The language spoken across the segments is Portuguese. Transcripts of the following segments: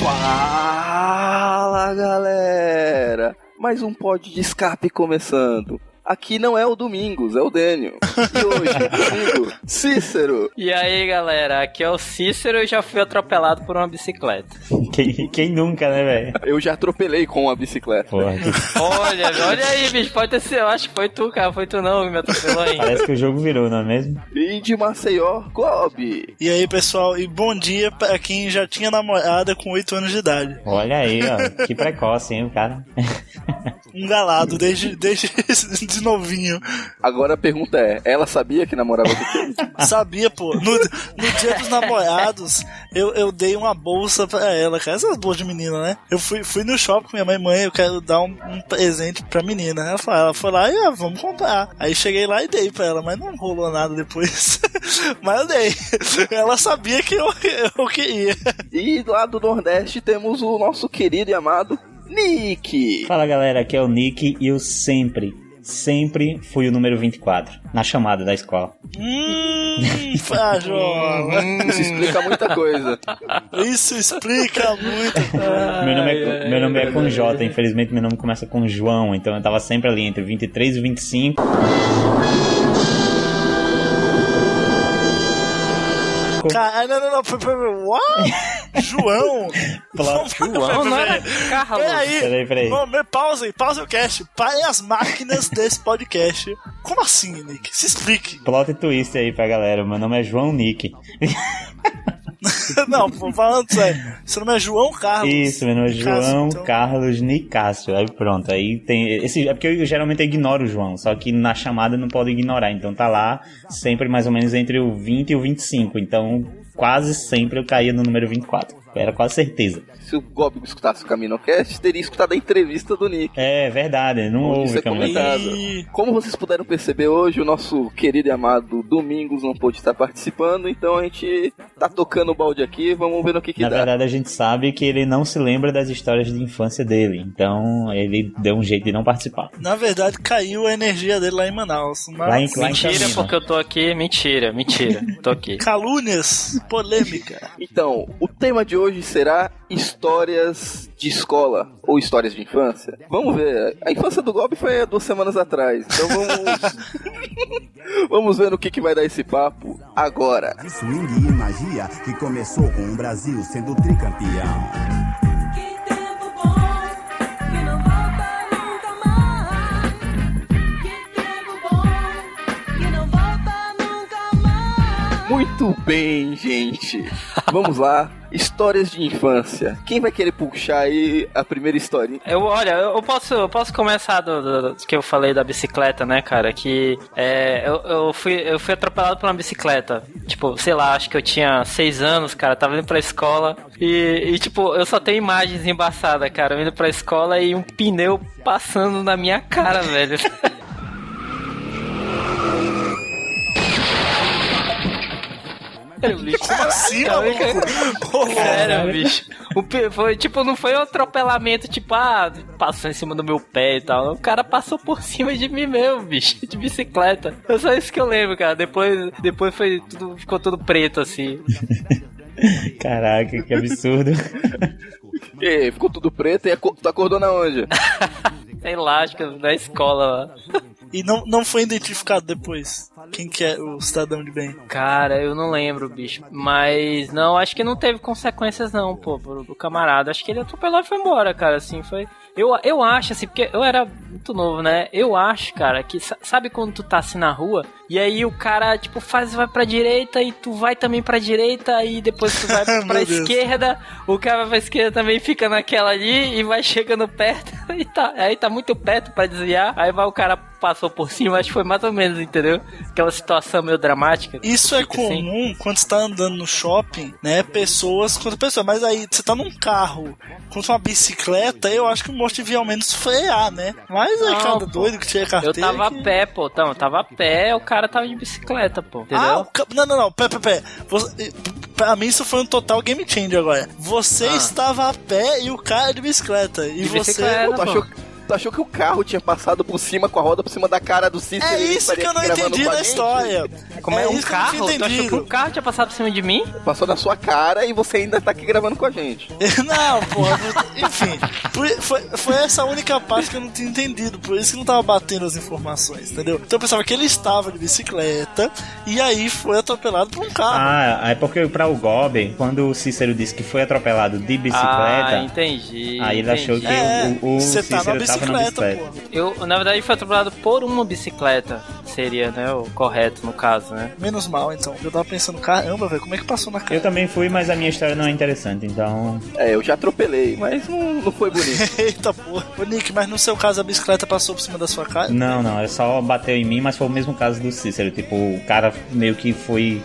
Fala galera! Mais um pod de escape começando. Aqui não é o Domingos, é o Daniel. E hoje, comigo, Cícero. E aí, galera, aqui é o Cícero e já fui atropelado por uma bicicleta. Quem, quem nunca, né, velho? Eu já atropelei com a bicicleta. Porra, que- Olha, olha aí, bicho, pode ter sido. Eu acho que foi tu, cara. Foi tu não que me atropelou aí. parece que o jogo virou, não é mesmo? E de Maceió. E aí, pessoal, e bom dia pra quem já tinha namorada com 8 anos de idade. Olha aí, ó. Que precoce, hein, o cara. Um galado desde, desde de novinho. Agora a pergunta é, ela sabia que namorava com? Sabia, pô. No, no dia dos namorados, eu, eu dei uma bolsa pra ela, cara. Essas bolsas de menina, né? Eu fui, fui no shopping com minha mãe, mãe, eu quero dar um, um presente pra menina. Ela, falou, ela foi lá e ah, vamos comprar. Aí cheguei lá e dei pra ela, mas não rolou nada depois. mas eu dei. Ela sabia que eu, eu queria. E lá do Nordeste temos o nosso querido e amado Nick. Fala, galera. Aqui é o Nick e eu sempre, sempre fui o número 24 na chamada da escola. Hum, Frajola. Isso explica muita coisa. Isso explica muito. meu, nome é, meu nome é com J, infelizmente meu nome começa com João, então eu tava sempre ali entre 23 e 25. Cara, não, não, não. pera, What? João? João não era Carlos. Peraí. Peraí, peraí. Pausa aí, pausa o cast. Parem as máquinas desse podcast. Como assim, Nick? Se explique. Plot twist aí pra galera. Meu nome é João Nick. não, falando sério. Seu nome é João Carlos. Isso, meu nome é João então. Carlos Nicásio. Aí pronto, aí tem. Esse, é porque eu geralmente ignoro o João, só que na chamada não pode ignorar. Então tá lá sempre mais ou menos entre o 20 e o 25. Então quase sempre eu caía no número 24. Era quase certeza. Se o Gob escutasse o Caminocast, teria escutado a entrevista do Nick. É verdade, não Onde houve é. E- Como vocês puderam perceber hoje, o nosso querido e amado Domingos não pôde estar participando, então a gente tá tocando o balde aqui, vamos ver no que que Na dá. verdade, a gente sabe que ele não se lembra das histórias de infância dele. Então, ele deu um jeito de não participar. Na verdade, caiu a energia dele lá em Manaus. Mas... Lá em, lá em Mentira, Campinas. porque eu tô aqui. Mentira, mentira. Tô aqui. Calúnias, polêmica. Então, o tema de hoje será histórias de escola ou histórias de infância. Vamos ver. A infância do Gob foi há duas semanas atrás. Então vamos. vamos ver no que, que vai dar esse papo agora. Swing e magia que começou com o Brasil sendo tricampeão. Muito bem, gente. Vamos lá Histórias de infância. Quem vai querer puxar aí a primeira historinha? Eu, olha, eu posso, eu posso começar do, do- do que eu falei da bicicleta, né, cara? Que é, eu, eu, fui, eu fui atropelado por uma bicicleta. Tipo, sei lá, acho que eu tinha seis anos, cara. Tava indo pra escola. E, e, tipo, eu só tenho imagens embaçadas, cara. Eu indo pra escola e um pneu passando na minha cara, velho. Como assim, maluco? Sério, bicho. O foi, tipo, não foi um atropelamento, tipo, ah, passou em cima do meu pé e tal. O cara passou por cima de mim mesmo, bicho, de bicicleta. É só isso que eu lembro, cara. Depois, depois foi tudo, ficou tudo preto, assim. Caraca, que absurdo. E ficou tudo preto e tu acordou na onde? Sei lá, acho que na escola lá. E não, não foi identificado depois quem que é o cidadão de bem. Cara, eu não lembro, bicho. Mas não, acho que não teve consequências não, pô, pro, pro camarada. Acho que ele atropelou e foi embora, cara, assim, foi... Eu, eu acho, assim, porque eu era muito novo, né? Eu acho, cara, que sa- sabe quando tu tá assim na rua e aí o cara, tipo, faz, vai pra direita e tu vai também pra direita e depois tu vai pra esquerda, o cara vai pra esquerda também fica naquela ali e vai chegando perto e tá, aí tá muito perto pra desviar, aí vai o cara passou por cima, acho que foi mais ou menos, entendeu? Aquela situação meio dramática. Isso é Fica assim. comum quando você tá andando no shopping, né? Pessoas contra pessoas. Mas aí você tá num carro contra uma bicicleta, eu acho que o moço devia ao menos frear, né? Mas é cada doido que tinha Eu carteira. tava a que- pé, pô. Então, eu tava a pé, o cara tava de bicicleta, pô. Entendeu? Ah, o não, não, não, pé, pé, pé. Você, pra mim isso foi um total game changer agora. Você Ah. estava a pé e o cara de bicicleta. E De você. bicicleta. Pô, tu, pô. achou, tu achou que o carro tinha passado por cima com a roda por cima da cara do Cícero? É isso que eu não entendi com a da gente? história. Como é, um isso que eu não carro? Tu achou que um carro tinha passado por cima de mim? Passou na sua cara e você ainda tá aqui gravando com a gente. Não, porra, não- enfim, foi, foi essa a única parte que eu não tinha entendido, por isso que não tava batendo as informações, entendeu? Então eu pensava que ele estava de bicicleta e aí foi atropelado por um carro. Ah, é porque pra o Gobi, quando o Cícero disse que foi atropelado de Ah, bicicleta, entendi. aí ele achou que entendi. É, o, o você tá Cícero na bicicleta, bicicleta. pô. Eu, na verdade, fui atropelado por uma bicicleta. Seria, né, o correto no caso, né? Menos mal, então. Eu tava pensando, caramba, velho, como é que passou na cara? Eu também fui, mas a minha história não é interessante, então. É, eu já atropelei, mas não, não foi bonito. Eita porra. Ô Nick, mas no seu caso a bicicleta passou por cima da sua cara? Não, não, é só bateu em mim, mas foi o mesmo caso do Cícero. Tipo, o cara meio que foi,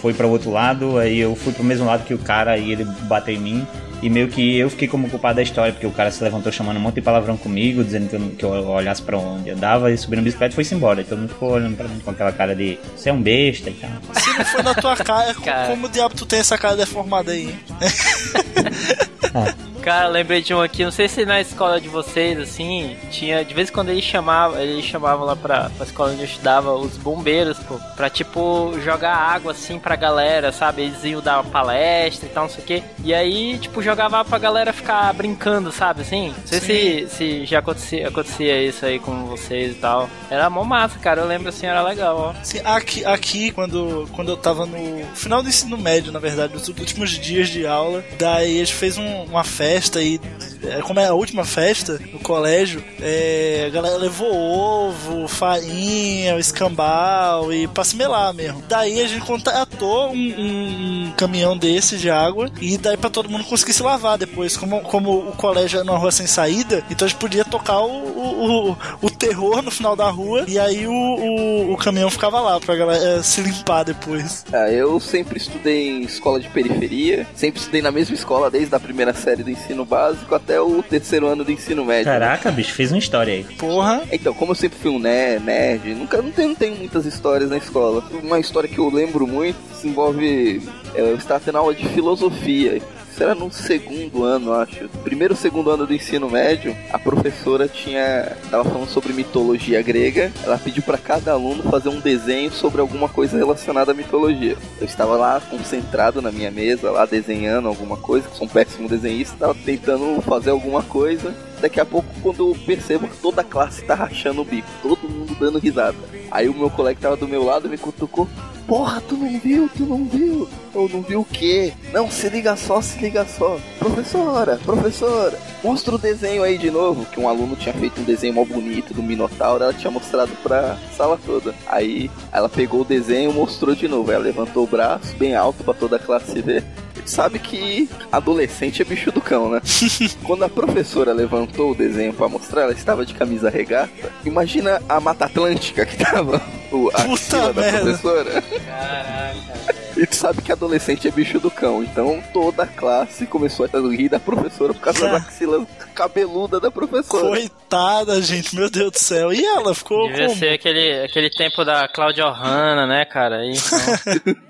foi para o outro lado, aí eu fui pro mesmo lado que o cara e ele bateu em mim. E meio que eu fiquei como culpado da história, porque o cara se levantou chamando um monte de palavrão comigo, dizendo que eu, que eu olhasse pra onde eu dava e subindo a bicicleta e foi-se embora. E todo mundo ficou olhando pra mim com aquela cara de você é um besta e tal. Se não foi na tua cara, Cara. como diabo tu tem essa cara deformada aí, hein? Cara, lembrei de um aqui, não sei se na escola de vocês, assim, tinha, de vez em quando eles chamavam, eles chamavam lá pra, pra escola onde eu estudava os bombeiros, pô, pra tipo, jogar água assim pra galera, sabe? Eles iam dar uma palestra e tal, não sei o quê. E aí, tipo, jogava pra galera ficar brincando, sabe, assim? Não sei se, se já acontecia, acontecia isso aí com vocês e tal. Era mó massa, cara, eu lembro assim, era legal, ó. Assim, aqui, aqui quando, quando eu tava no final do ensino médio, na verdade, nos últimos dias de aula, daí a gente fez um- uma festa e, é, como é a última festa no colégio, é, a galera levou ovo, farinha, escambau e pra se melar mesmo. Daí a gente contratou um, um- caminhão desse de água e daí pra todo mundo conseguir se lavar depois. Como, como o colégio era numa rua sem saída, então a gente podia tocar o, o, o, o terror no final da rua e aí o, o, o caminhão ficava lá pra galera eh, se limpar depois. Ah, eu sempre estudei em escola de periferia, sempre estudei na mesma escola desde a primeira série do ensino básico até o terceiro ano do ensino médio. Caraca, bicho, fez uma história aí. Porra. Então, como eu sempre fui um ne- nerd, nunca não tenho, não tenho muitas histórias na escola. Uma história que eu lembro muito se envolve. é, Eu estava tendo aula de filosofia. Isso era no segundo ano, acho. Primeiro segundo ano do ensino médio, a professora tinha. tava falando sobre mitologia grega. Ela pediu para cada aluno fazer um desenho sobre alguma coisa relacionada à mitologia. Eu estava lá concentrado na minha mesa, lá desenhando alguma coisa, que sou um péssimo desenhista, estava tentando fazer alguma coisa. Daqui a pouco, quando eu percebo que toda a classe tá rachando o bico, todo mundo dando risada. Aí o meu colega que tava do meu lado me cutucou. porra, tu não viu, tu não viu. Ou não viu o quê? Não, se liga só, se liga só. Professora, professora, mostra o desenho aí de novo. Que um aluno tinha feito um desenho mó bonito do Minotauro, ela tinha mostrado pra sala toda. Aí ela pegou o desenho e mostrou de novo. Ela levantou o braço bem alto pra toda a classe ver. Sabe que adolescente é bicho do cão, né? Quando a professora levantou o desenho pra mostrar, ela estava de camisa regata. Imagina a Mata Atlântica que tava o, a Puta axila da merda. professora. Caraca, E tu sabe que adolescente é bicho do cão. Então toda a classe começou a rir da professora por causa das axilas cabeludas da professora. Coitada, gente, meu Deus do céu. E ela ficou Devia como? ser aquele, aquele tempo da Cláudia Ohana, né, cara? Então,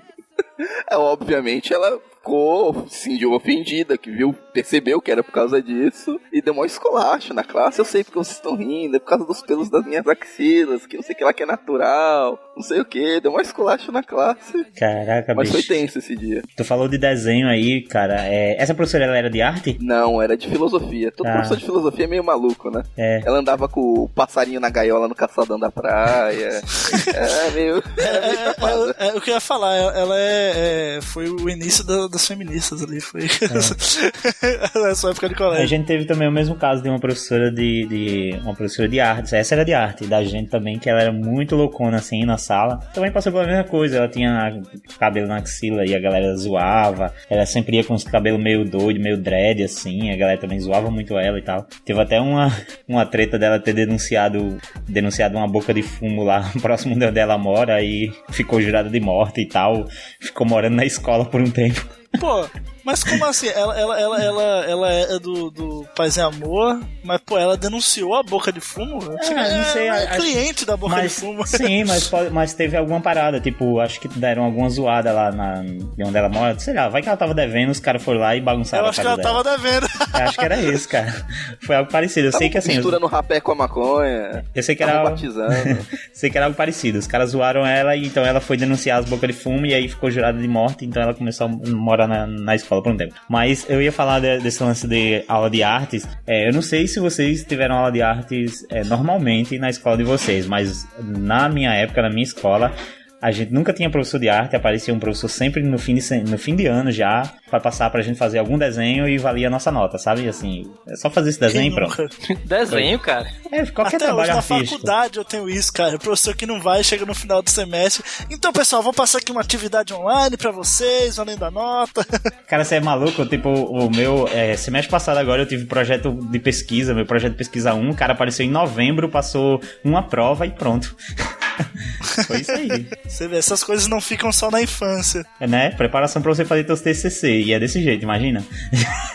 É, obviamente ela ficou sim, ofendida, que viu, percebeu que era por causa disso e deu uma escolacho na classe. Eu sei porque vocês estão rindo, é por causa dos pelos das minhas axilas, que não sei o que lá que é natural, não sei o que. Deu uma escolacho na classe. Caraca, Mas foi bicho. tenso esse dia. Tu falou de desenho aí, cara. É, Essa professora ela era de arte? Não, era de filosofia. Todo Ah. professor de filosofia é meio maluco, né? É. Ela andava com o passarinho na gaiola no caçadão da praia. é meio. É meio safada. É, é, é o que eu ia falar, ela é, é- foi o início da- das feministas ali, foi essa época de A colégio. gente teve também o mesmo caso de uma professora de, de- uma professora de artes. Essa era de arte, da gente também, que ela era muito loucona assim na sala. Também passou pela mesma coisa, ela tinha cabelo na axila e a galera zoava. Ela sempre ia com os cabelos meio doido, meio dread assim, a galera também zoava muito ela e tal. Teve até uma, uma treta dela ter denunciado denunciado uma boca de fumo lá próximo de onde ela mora e ficou jurada de morte e tal. Ficou morando na escola por um tempo. Pô, mas como assim? Ela, ela, ela, ela, ela é do, do Paz e Amor, mas pô, ela denunciou a boca de fumo? É, não sei, ela é acho- cliente da boca mas, de fumo. Sim, mas, mas teve alguma parada, tipo, acho que deram alguma zoada lá na, de onde ela mora. Sei lá, vai que ela tava devendo, os caras foram lá e bagunçaram Eu a acho que ela dela. tava devendo. Eu acho que era isso, cara. Foi algo parecido. Eu sei que assim. Mistura no rapé com a maconha. Eu sei que Tava era. batizando. sei que era algo parecido. Os caras zoaram ela e então ela foi denunciar as bocas de fumo e aí ficou jurada de morte, então ela começou a morar na, na escola por um tempo. Mas eu ia falar de- desse lance de aula de artes. É, eu não sei se vocês tiveram aula de artes é, normalmente na escola de vocês, mas na minha época, na minha escola. A gente nunca tinha professor de arte, aparecia um professor sempre no fim de, no fim de ano já, pra passar pra gente fazer algum desenho e valia a nossa nota, sabe? Assim, é só fazer esse desenho e pronto. desenho, cara. É, qualquer Até hoje trabalho na artístico. faculdade eu tenho isso, cara. O professor que não vai chega no final do semestre. Então, pessoal, vou passar aqui uma atividade online pra vocês, valendo a nota. Cara, você é maluco? Tipo, o meu. É, semestre passado agora eu tive projeto de pesquisa, meu projeto de pesquisa 1. O cara apareceu em novembro, passou uma prova e pronto. Foi isso aí. Você vê, essas coisas não ficam só na infância. É, né? Preparação pra você fazer teus TCC. E é desse jeito, imagina.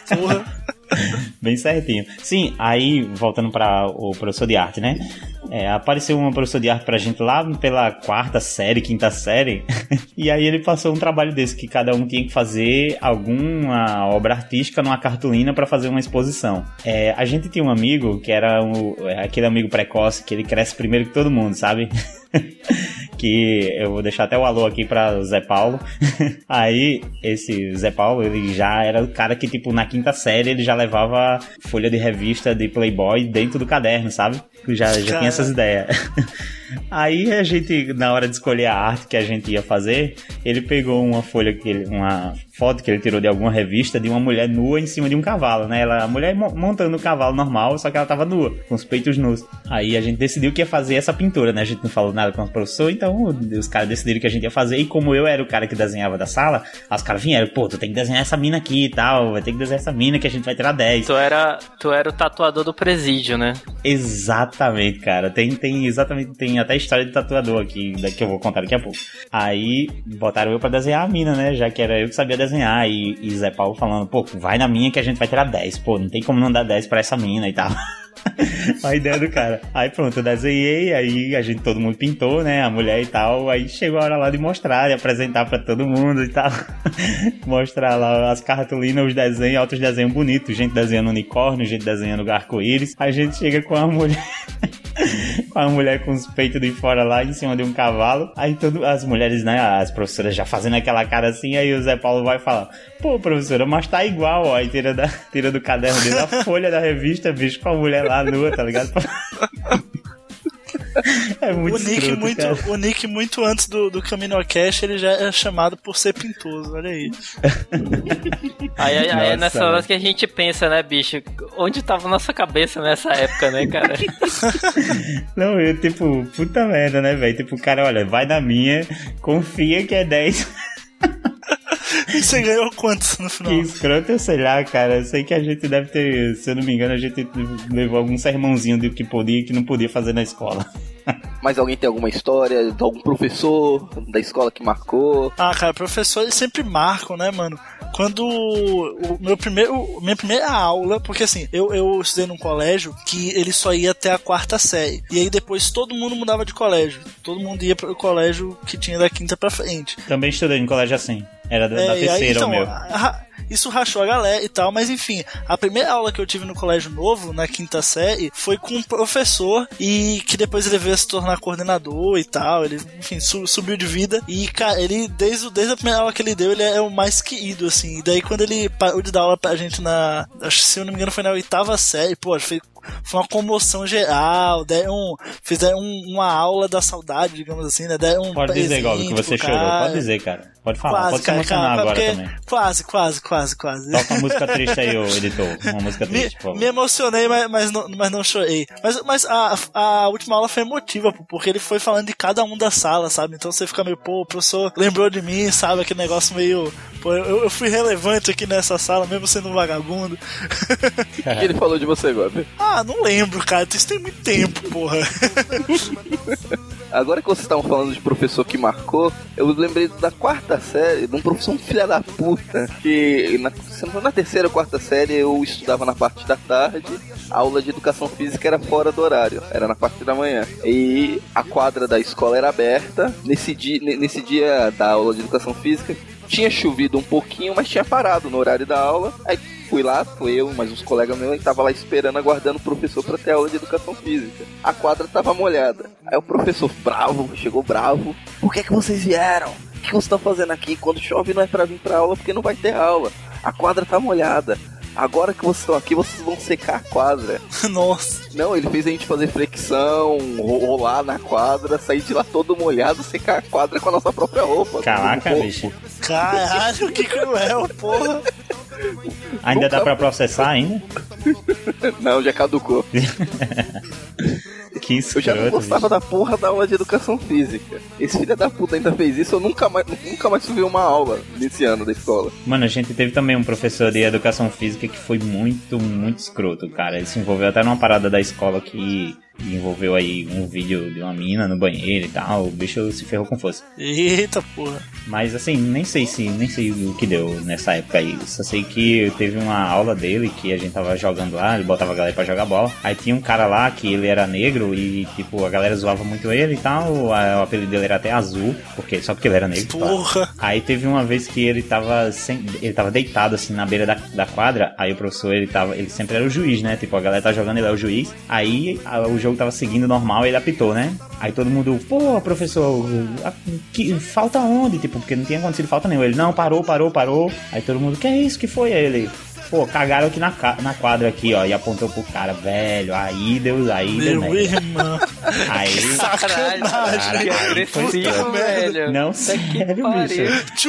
Porra. Bem certinho. Sim, aí, voltando para o professor de arte, né? É, apareceu um professor de arte pra gente lá pela quarta série, quinta série. e aí ele passou um trabalho desse, que cada um tinha que fazer alguma obra artística numa cartolina para fazer uma exposição. É, a gente tinha um amigo que era o- aquele amigo precoce, que ele cresce primeiro que todo mundo, sabe? que eu vou deixar até o alô aqui pra Zé Paulo. Aí, esse Zé Paulo, ele já era o cara que, tipo, na quinta série, ele já levava folha de revista de Playboy dentro do caderno, sabe? Já, já tinha essas ideias. Aí a gente, na hora de escolher a arte que a gente ia fazer, ele pegou uma folha que ele, uma foto que ele tirou de alguma revista de uma mulher nua em cima de um cavalo, né? Ela, a mulher mo- montando o cavalo normal, só que ela tava nua, com os peitos nus. Aí a gente decidiu que ia fazer essa pintura, né? A gente não falou nada com o professor, então os caras decidiram que a gente ia fazer. E como eu era o cara que desenhava da sala, os caras vieram, pô, tu tem que desenhar essa mina aqui e tal, vai ter que desenhar essa mina que a gente vai tirar 10. Tu era, tu era o tatuador do presídio, né? Exatamente, cara. Tem, tem exatamente, tem até história de tatuador aqui, que eu vou contar daqui a pouco. Aí botaram eu pra desenhar a mina, né? Já que era eu que sabia desenhar. E, e Zé Paulo falando, pô, vai na minha que a gente vai tirar 10. Pô, não tem como não dar 10 pra essa mina e tal. a ideia do cara. Aí pronto, eu desenhei, aí a gente, todo mundo pintou, né? A mulher e tal. Aí chegou a hora lá de mostrar, de apresentar pra todo mundo e tal. mostrar lá as cartolinas, os desenhos, outros desenhos bonitos. Gente desenhando unicórnio, gente desenhando arco-íris. A gente chega com a mulher. com a mulher com os peitos de fora lá em cima de um cavalo. Aí todo, as mulheres, né, as professoras já fazendo aquela cara assim, aí o Zé Paulo vai falar: Pô, professora, mas tá igual, ó. Aí tira, da, tira do caderno dele a folha da revista, bicho, com a mulher lá nua, tá ligado? É muito o Nick escroto, muito, cara. o Nick muito antes do, do Camino Cash, ele já é chamado por ser pintoso, olha aí. Aí, aí, aí é nessa hora que a gente pensa, né, bicho? Onde tava nossa cabeça nessa época, né, cara? Não, eu, tipo, puta merda, né, velho? Tipo, cara, olha, vai na minha, confia que é 10. E você ganhou quantos no Que final? escroto, eu sei lá, cara. Eu sei que a gente deve ter, se eu não me engano, a gente levou algum sermãozinho do que podia e que não podia fazer na escola. Mas alguém tem alguma história de algum professor da escola que marcou? Ah, cara, professores sempre marcam, né, mano? Quando o meu primeiro, minha primeira aula, porque assim, eu, eu estudei num colégio que ele só ia até a quarta série. E aí depois todo mundo mudava de colégio. Todo mundo ia pro colégio que tinha da quinta pra frente. Também estudei em colégio assim. Era da, da É, aí, terceira então, o meu. a- isso rachou a galera e tal, mas enfim, a primeira aula que eu tive no colégio novo, na quinta série, foi com um professor e que depois ele veio se tornar coordenador e tal, ele, enfim, su- subiu de vida e, cara, ele, desde, desde a primeira aula que ele deu, ele é o mais querido, assim, e daí quando ele parou de dar aula pra gente na, acho que se eu não me engano foi na oitava série, pô, foi foi uma comoção geral, deram, fizeram um- uma aula da saudade, digamos assim, né? Deram um Pode dizer, Gob, que você chorou. cara. Pode dizer, cara. Pode falar. Quase, Pode se emocionar cara, agora porque- também. Quase, quase, quase, quase. Toca uma música triste aí, ô editor. Uma música Me, triste, favor. me emocionei, mas, mas, não, mas não chorei. Mas, mas a, a última aula foi emotiva, pô, porque ele foi falando de cada um da sala, sabe? Então você fica meio, pô, o professor lembrou de mim, sabe? Aquele negócio meio. Pô, eu, eu fui relevante aqui nessa sala, mesmo sendo um vagabundo. O que ele falou de você, Gob? ah, não lembro, cara. Isso tem muito tempo, porra. Agora que vocês estavam falando de professor que marcou, eu lembrei da quarta série, de um professor um filho da puta, que na, na terceira ou quarta série eu estudava na parte da tarde, a aula de educação física era fora do horário, era na parte da manhã. E a quadra da escola era aberta, nesse dia, ne- nesse dia da aula de educação física, tinha chovido um pouquinho, mas tinha parado no horário da aula. Aí fui lá, fui eu, mas uns colegas meus, e tava lá esperando, aguardando o professor pra ter aula de educação física. A quadra tava molhada. Aí o professor, bravo, chegou bravo. Por que que vocês vieram? O que vocês estão fazendo aqui? Quando chove não é pra vir pra aula porque não vai ter aula. A quadra tá molhada. Agora que vocês estão aqui, vocês vão secar a quadra. Nossa. Não, ele fez a gente fazer flexão, ro- rolar na quadra, sair de lá todo molhado, secar a quadra com a nossa própria roupa. Caraca, bicho. Caralho, que cruel, porra. Ainda dá pra processar ainda? Não, já caducou. Que Eu já não gostava da porra da aula de educação física. Esse filho da puta ainda fez isso, eu nunca mais, nunca mais subi uma aula nesse ano da escola. Mano, a gente teve também um professor de educação física que foi muito, muito escroto, cara. Ele se envolveu até numa parada da escola que envolveu aí um vídeo de uma mina no banheiro e tal. O bicho se ferrou com força. Eita porra. Mas assim, nem sei se nem sei o que deu nessa época aí. Só sei que teve uma aula dele que a gente tava jogando lá, ele botava a galera pra jogar bola. Aí tinha um cara lá que ele era negro e tipo, a galera zoava muito ele e tal. O apelido dele era até azul, porque só porque ele era negro. Porra. Aí teve uma vez que ele tava sem, ele tava deitado assim na beira da, da quadra, aí o professor ele tava, ele sempre era o juiz, né? Tipo, a galera tá jogando, ele é o juiz. Aí a- o jogo tava seguindo normal, ele apitou, né? Aí todo mundo, pô, professor, a- que falta onde? Tipo, porque não tinha acontecido falta nenhuma. Ele, não, parou, parou, parou. Aí todo mundo, que é isso? Que foi? Aí ele, pô, cagaram aqui na, na quadra aqui, ó, e apontou pro cara, velho. Aí deu, aí deu Meu merda. irmão. Aí Sacanagem. Caralho, que agressivo, velho. Não, sério, bicho.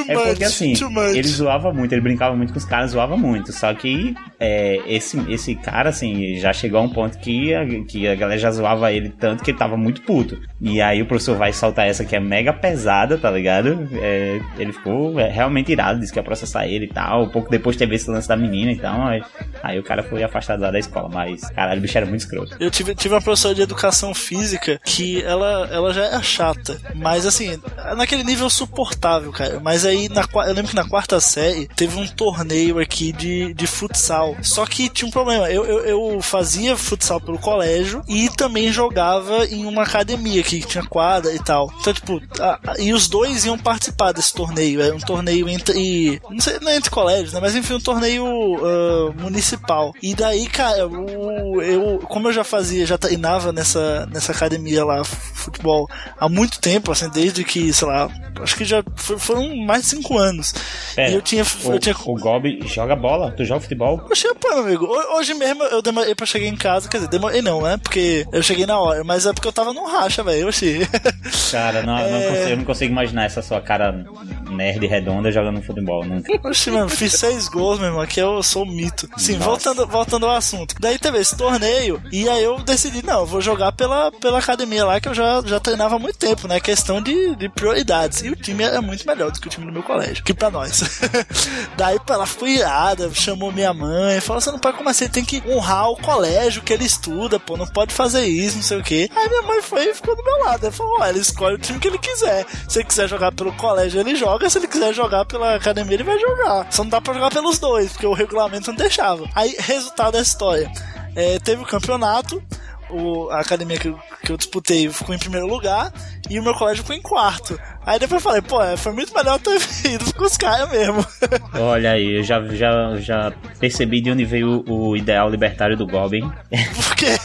É porque assim, ele zoava muito, ele brincava muito com os caras, zoava muito. Só que é, esse, esse cara, assim, já chegou a um ponto que a, que a galera já zoava ele tanto que ele tava muito puto. E aí o professor vai soltar essa que é mega pesada, tá ligado? É, ele ficou é, realmente irado, disse que ia processar ele e tal. Pouco depois teve esse lance da menina e tal. Aí, aí o cara foi afastado lá da escola. Mas, caralho, o bicho era muito escroto. Eu tive, tive uma professora de educação física que ela, ela já era chata, mas assim, naquele nível suportável, cara. Mas aí, na, eu lembro que na quarta série teve um torneio aqui de, de futsal. Só que tinha um problema, eu, eu, eu fazia futsal pelo colégio e também jogava em uma academia que tinha quadra e tal. Então, tipo, a- e os dois iam participar desse torneio. Era um torneio entre. Não sei, não é entre colégios, né? Mas enfim, um torneio ah, municipal. E daí, cara, o, eu, como eu já fazia, já treinava nessa, nessa academia lá, futebol, há muito tempo, assim, desde que, sei lá, acho que já foram mais de cinco anos. Pera, e eu tinha. o, eu tinha o Gobi joga bola? Tu joga futebol? Oxe, pô, amigo, ho- hoje mesmo eu demorei pra chegar em casa, quer dizer, demorei não, né? Porque eu cheguei na hora, mas é porque eu tava num racha, velho, oxi. Cara, não, não É. consigo- eu não consigo imaginar essa sua cara nerd redonda jogando futebol. Nunca. Oxi, mano, fiz seis gols, meu irmão, aqui eu sou um mito. Sim, voltando, voltando ao assunto. Daí teve esse torneio, e aí eu decidi, não, eu vou jogar pela, pela academia lá, que eu já, já treinava há muito tempo, né? Questão de, de prioridades. E o time é muito melhor do que o time do meu colégio, que pra nós. Daí ela ficou irada, chamou minha mãe, falou: você não pode como assim, tem que honrar o colégio que ele estuda, pô, não pode fazer isso, não sei o quê. Aí minha mãe foi e ficou do meu lado. Ela falou: ó, ele escolhe o time que ele quiser. Se ele quiser jogar pelo colégio, ele joga. Se ele quiser jogar pela academia, ele vai jogar. Só não dá pra jogar pelos dois, porque o regulamento não deixava. Aí, resultado da história: é, teve o campeonato. O, a academia que que eu disputei ficou em primeiro lugar e o meu colégio ficou em quarto. Aí depois eu falei, pô, é, foi muito melhor ter ido com os caras mesmo. Olha aí, eu já, já, já percebi de onde veio o, o ideal libertário do Goblin. Por quê?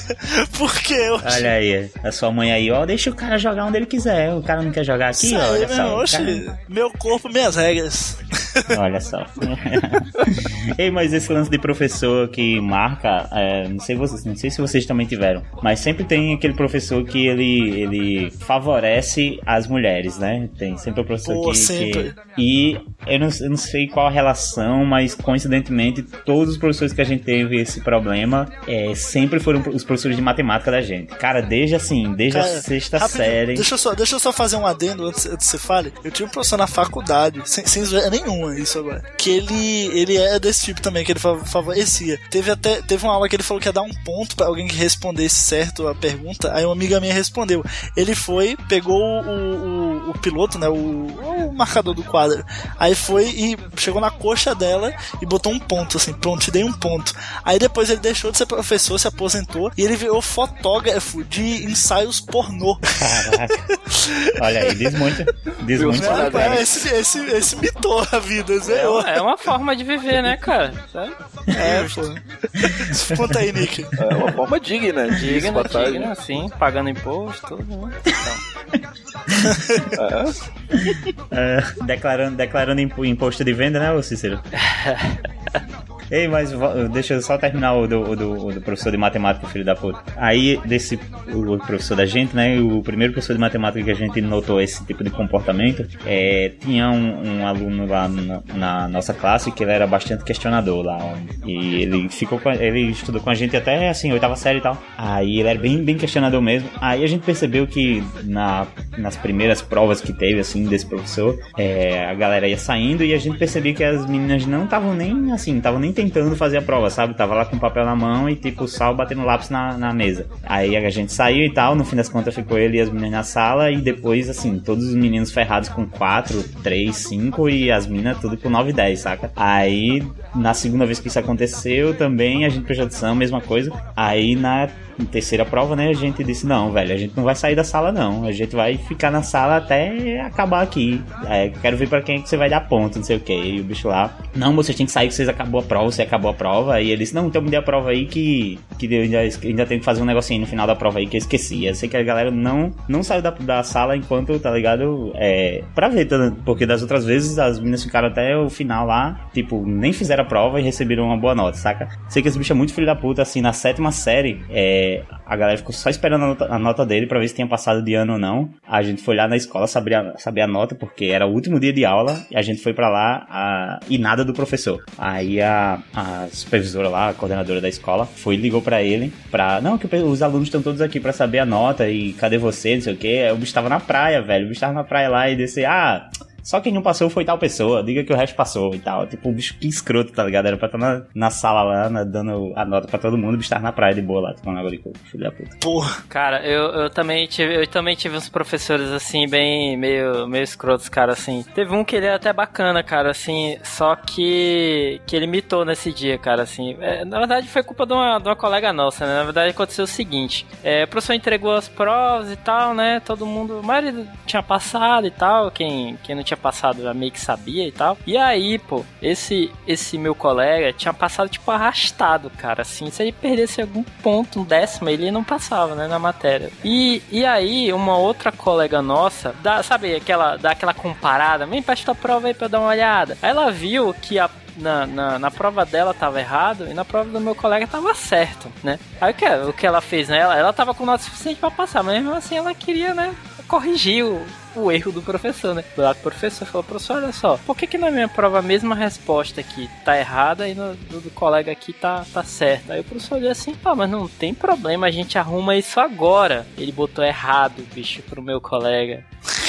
Por quê? Oxi. Olha aí, a sua mãe aí, ó, deixa o cara jogar onde ele quiser. O cara não quer jogar aqui, Isso olha só. oxi, cara- meu corpo, minhas regras. Olha só. Ei, mas esse lance de professor que marca, é, não sei vocês, não sei se vocês também tiveram, mas sempre tem aquele professor que ele, ele favorece as mulheres, né? Tem sempre o professor Pô, que, sempre. que- e eu não, eu não sei qual a relação, mas coincidentemente todos os professores que a gente teve esse problema é, sempre foram os professores de matemática da gente. Cara, desde assim, desde Cara, a sexta rapidinho, série. Deixa eu, só, deixa eu só fazer um adendo antes, antes que você fale. Eu tive um professor na faculdade, sem, sem nenhuma, isso agora. Que ele, ele é desse tipo também, que ele fa- favorecia. Teve até teve uma aula que ele falou que ia dar um ponto pra alguém que respondesse certo a pergunta. Aí uma amiga minha respondeu. Ele foi, pegou o, o, o piloto, né? O, o marcador do quadro. Aí foi e chegou na coxa dela e botou um ponto, assim, pronto, te dei um ponto. Aí depois ele deixou de ser professor, se aposentou e ele virou fotógrafo de ensaios pornô. Caraca. Olha aí, diz muito. Diz muito. né, cara. É, esse, esse, esse mitou a vida, É zerou. é uma forma de viver, né, cara? Sabe? É, pô. Conta aí, Nick. É uma forma digna, Digna, digna, assim, pagando imposto, tudo, né? É, declarando, declarando impo- imposto de venda, né, Cícero? Ei, mas deixa eu só terminar o do, o do, o do professor de matemática, filho da puta. Aí, desse o professor da gente, né? O primeiro professor de matemática que a gente notou esse tipo de comportamento, é, tinha um, um aluno lá na, na nossa classe que ele era bastante questionador lá. E ele ficou com, ele estudou com a gente até assim, oitava série e tal. Aí ele era bem, bem questionador mesmo. Aí a gente percebeu que na, nas primeiras provas que teve, assim, desse professor, é, a galera ia saindo e a gente percebia que as meninas não estavam nem assim, estavam nem tentando fazer a prova, sabe? Tava lá com o papel na mão e tipo sal batendo lápis na, na mesa. Aí a gente saiu e tal, no fim das contas ficou ele e as meninas na sala e depois, assim, todos os meninos ferrados com 4, 3, 5 e as minas tudo com 9 e 10, saca? Aí na segunda vez que isso aconteceu também a gente prestou atenção, mesma coisa. Aí na terceira prova, né, a gente disse, não, velho, a gente não vai sair da sala não, a gente vai ficar na sala até acabar aqui. É, quero ver pra quem é que você vai dar ponto, não sei o que. E o bicho lá, não, vocês têm que sair que vocês acabou a prova, você acabou a prova. E ele disse, não, então me dê a prova aí que, que eu ainda, ainda tenho que fazer um negocinho no final da prova aí que eu esqueci. Eu sei que a galera não, não saiu da, da sala enquanto, tá ligado? É, pra ver, tá, porque das outras vezes as meninas ficaram até o final lá, tipo, nem fizeram a prova e receberam uma boa nota, saca? Sei que esse bicho é muito filho da puta, assim, na sétima série, é, a galera ficou só esperando a nota, a nota dele pra ver se tinha passado de ano ou não. A gente foi lá na escola saber a, saber a nota, porque era o último dia de aula, e a gente foi pra lá a, e nada do professor. Aí a, a supervisora lá, a coordenadora da escola, foi ligou pra ele, pra, não, que os alunos estão todos aqui pra saber a nota, e cadê você, não sei o que. O bicho tava na praia, velho, o bicho tava na praia lá e disse, ah... Só quem não passou foi tal pessoa, diga que o resto passou e tal. Tipo, o bicho que escroto, tá ligado? Era pra estar na, na sala lá, na- dando a nota pra todo mundo, o bicho tava na praia de boa lá, tomando água de coco, filho da puta. Porra. Cara, eu, eu também tive, eu também tive uns professores assim, bem meio, meio escrotos, cara, assim. Teve um que ele era até bacana, cara, assim, só que que ele mitou nesse dia, cara, assim. É, na verdade foi culpa de uma, de uma colega nossa, né? Na verdade aconteceu o seguinte: é, o professor entregou as provas e tal, né? Todo mundo, a maioria tinha passado e tal, quem, quem não tinha passado já meio que sabia e tal. E aí, pô, esse, esse meu colega tinha passado, tipo, arrastado, cara. Assim, se ele perdesse algum ponto, um décimo, ele não passava, né, na matéria. E, e aí, uma outra colega nossa, dá, sabe, aquela, dá aquela comparada, vem pra esta prova aí pra eu dar uma olhada. Aí ela viu que a na, na, na, prova dela tava errado e na prova do meu colega tava certo, né? Aí o que, o que ela fez, né? Ela, ela tava com nota suficiente para passar, mas mesmo assim ela queria, né? Corrigir o, o erro do professor, né? Lá o professor falou, professor, olha só, por que que na minha prova a mesma resposta aqui tá errada e no do, do colega aqui tá, tá certa? Aí o professor olhou assim, pá, mas não tem problema, a gente arruma isso agora. Ele botou errado, bicho, pro meu colega.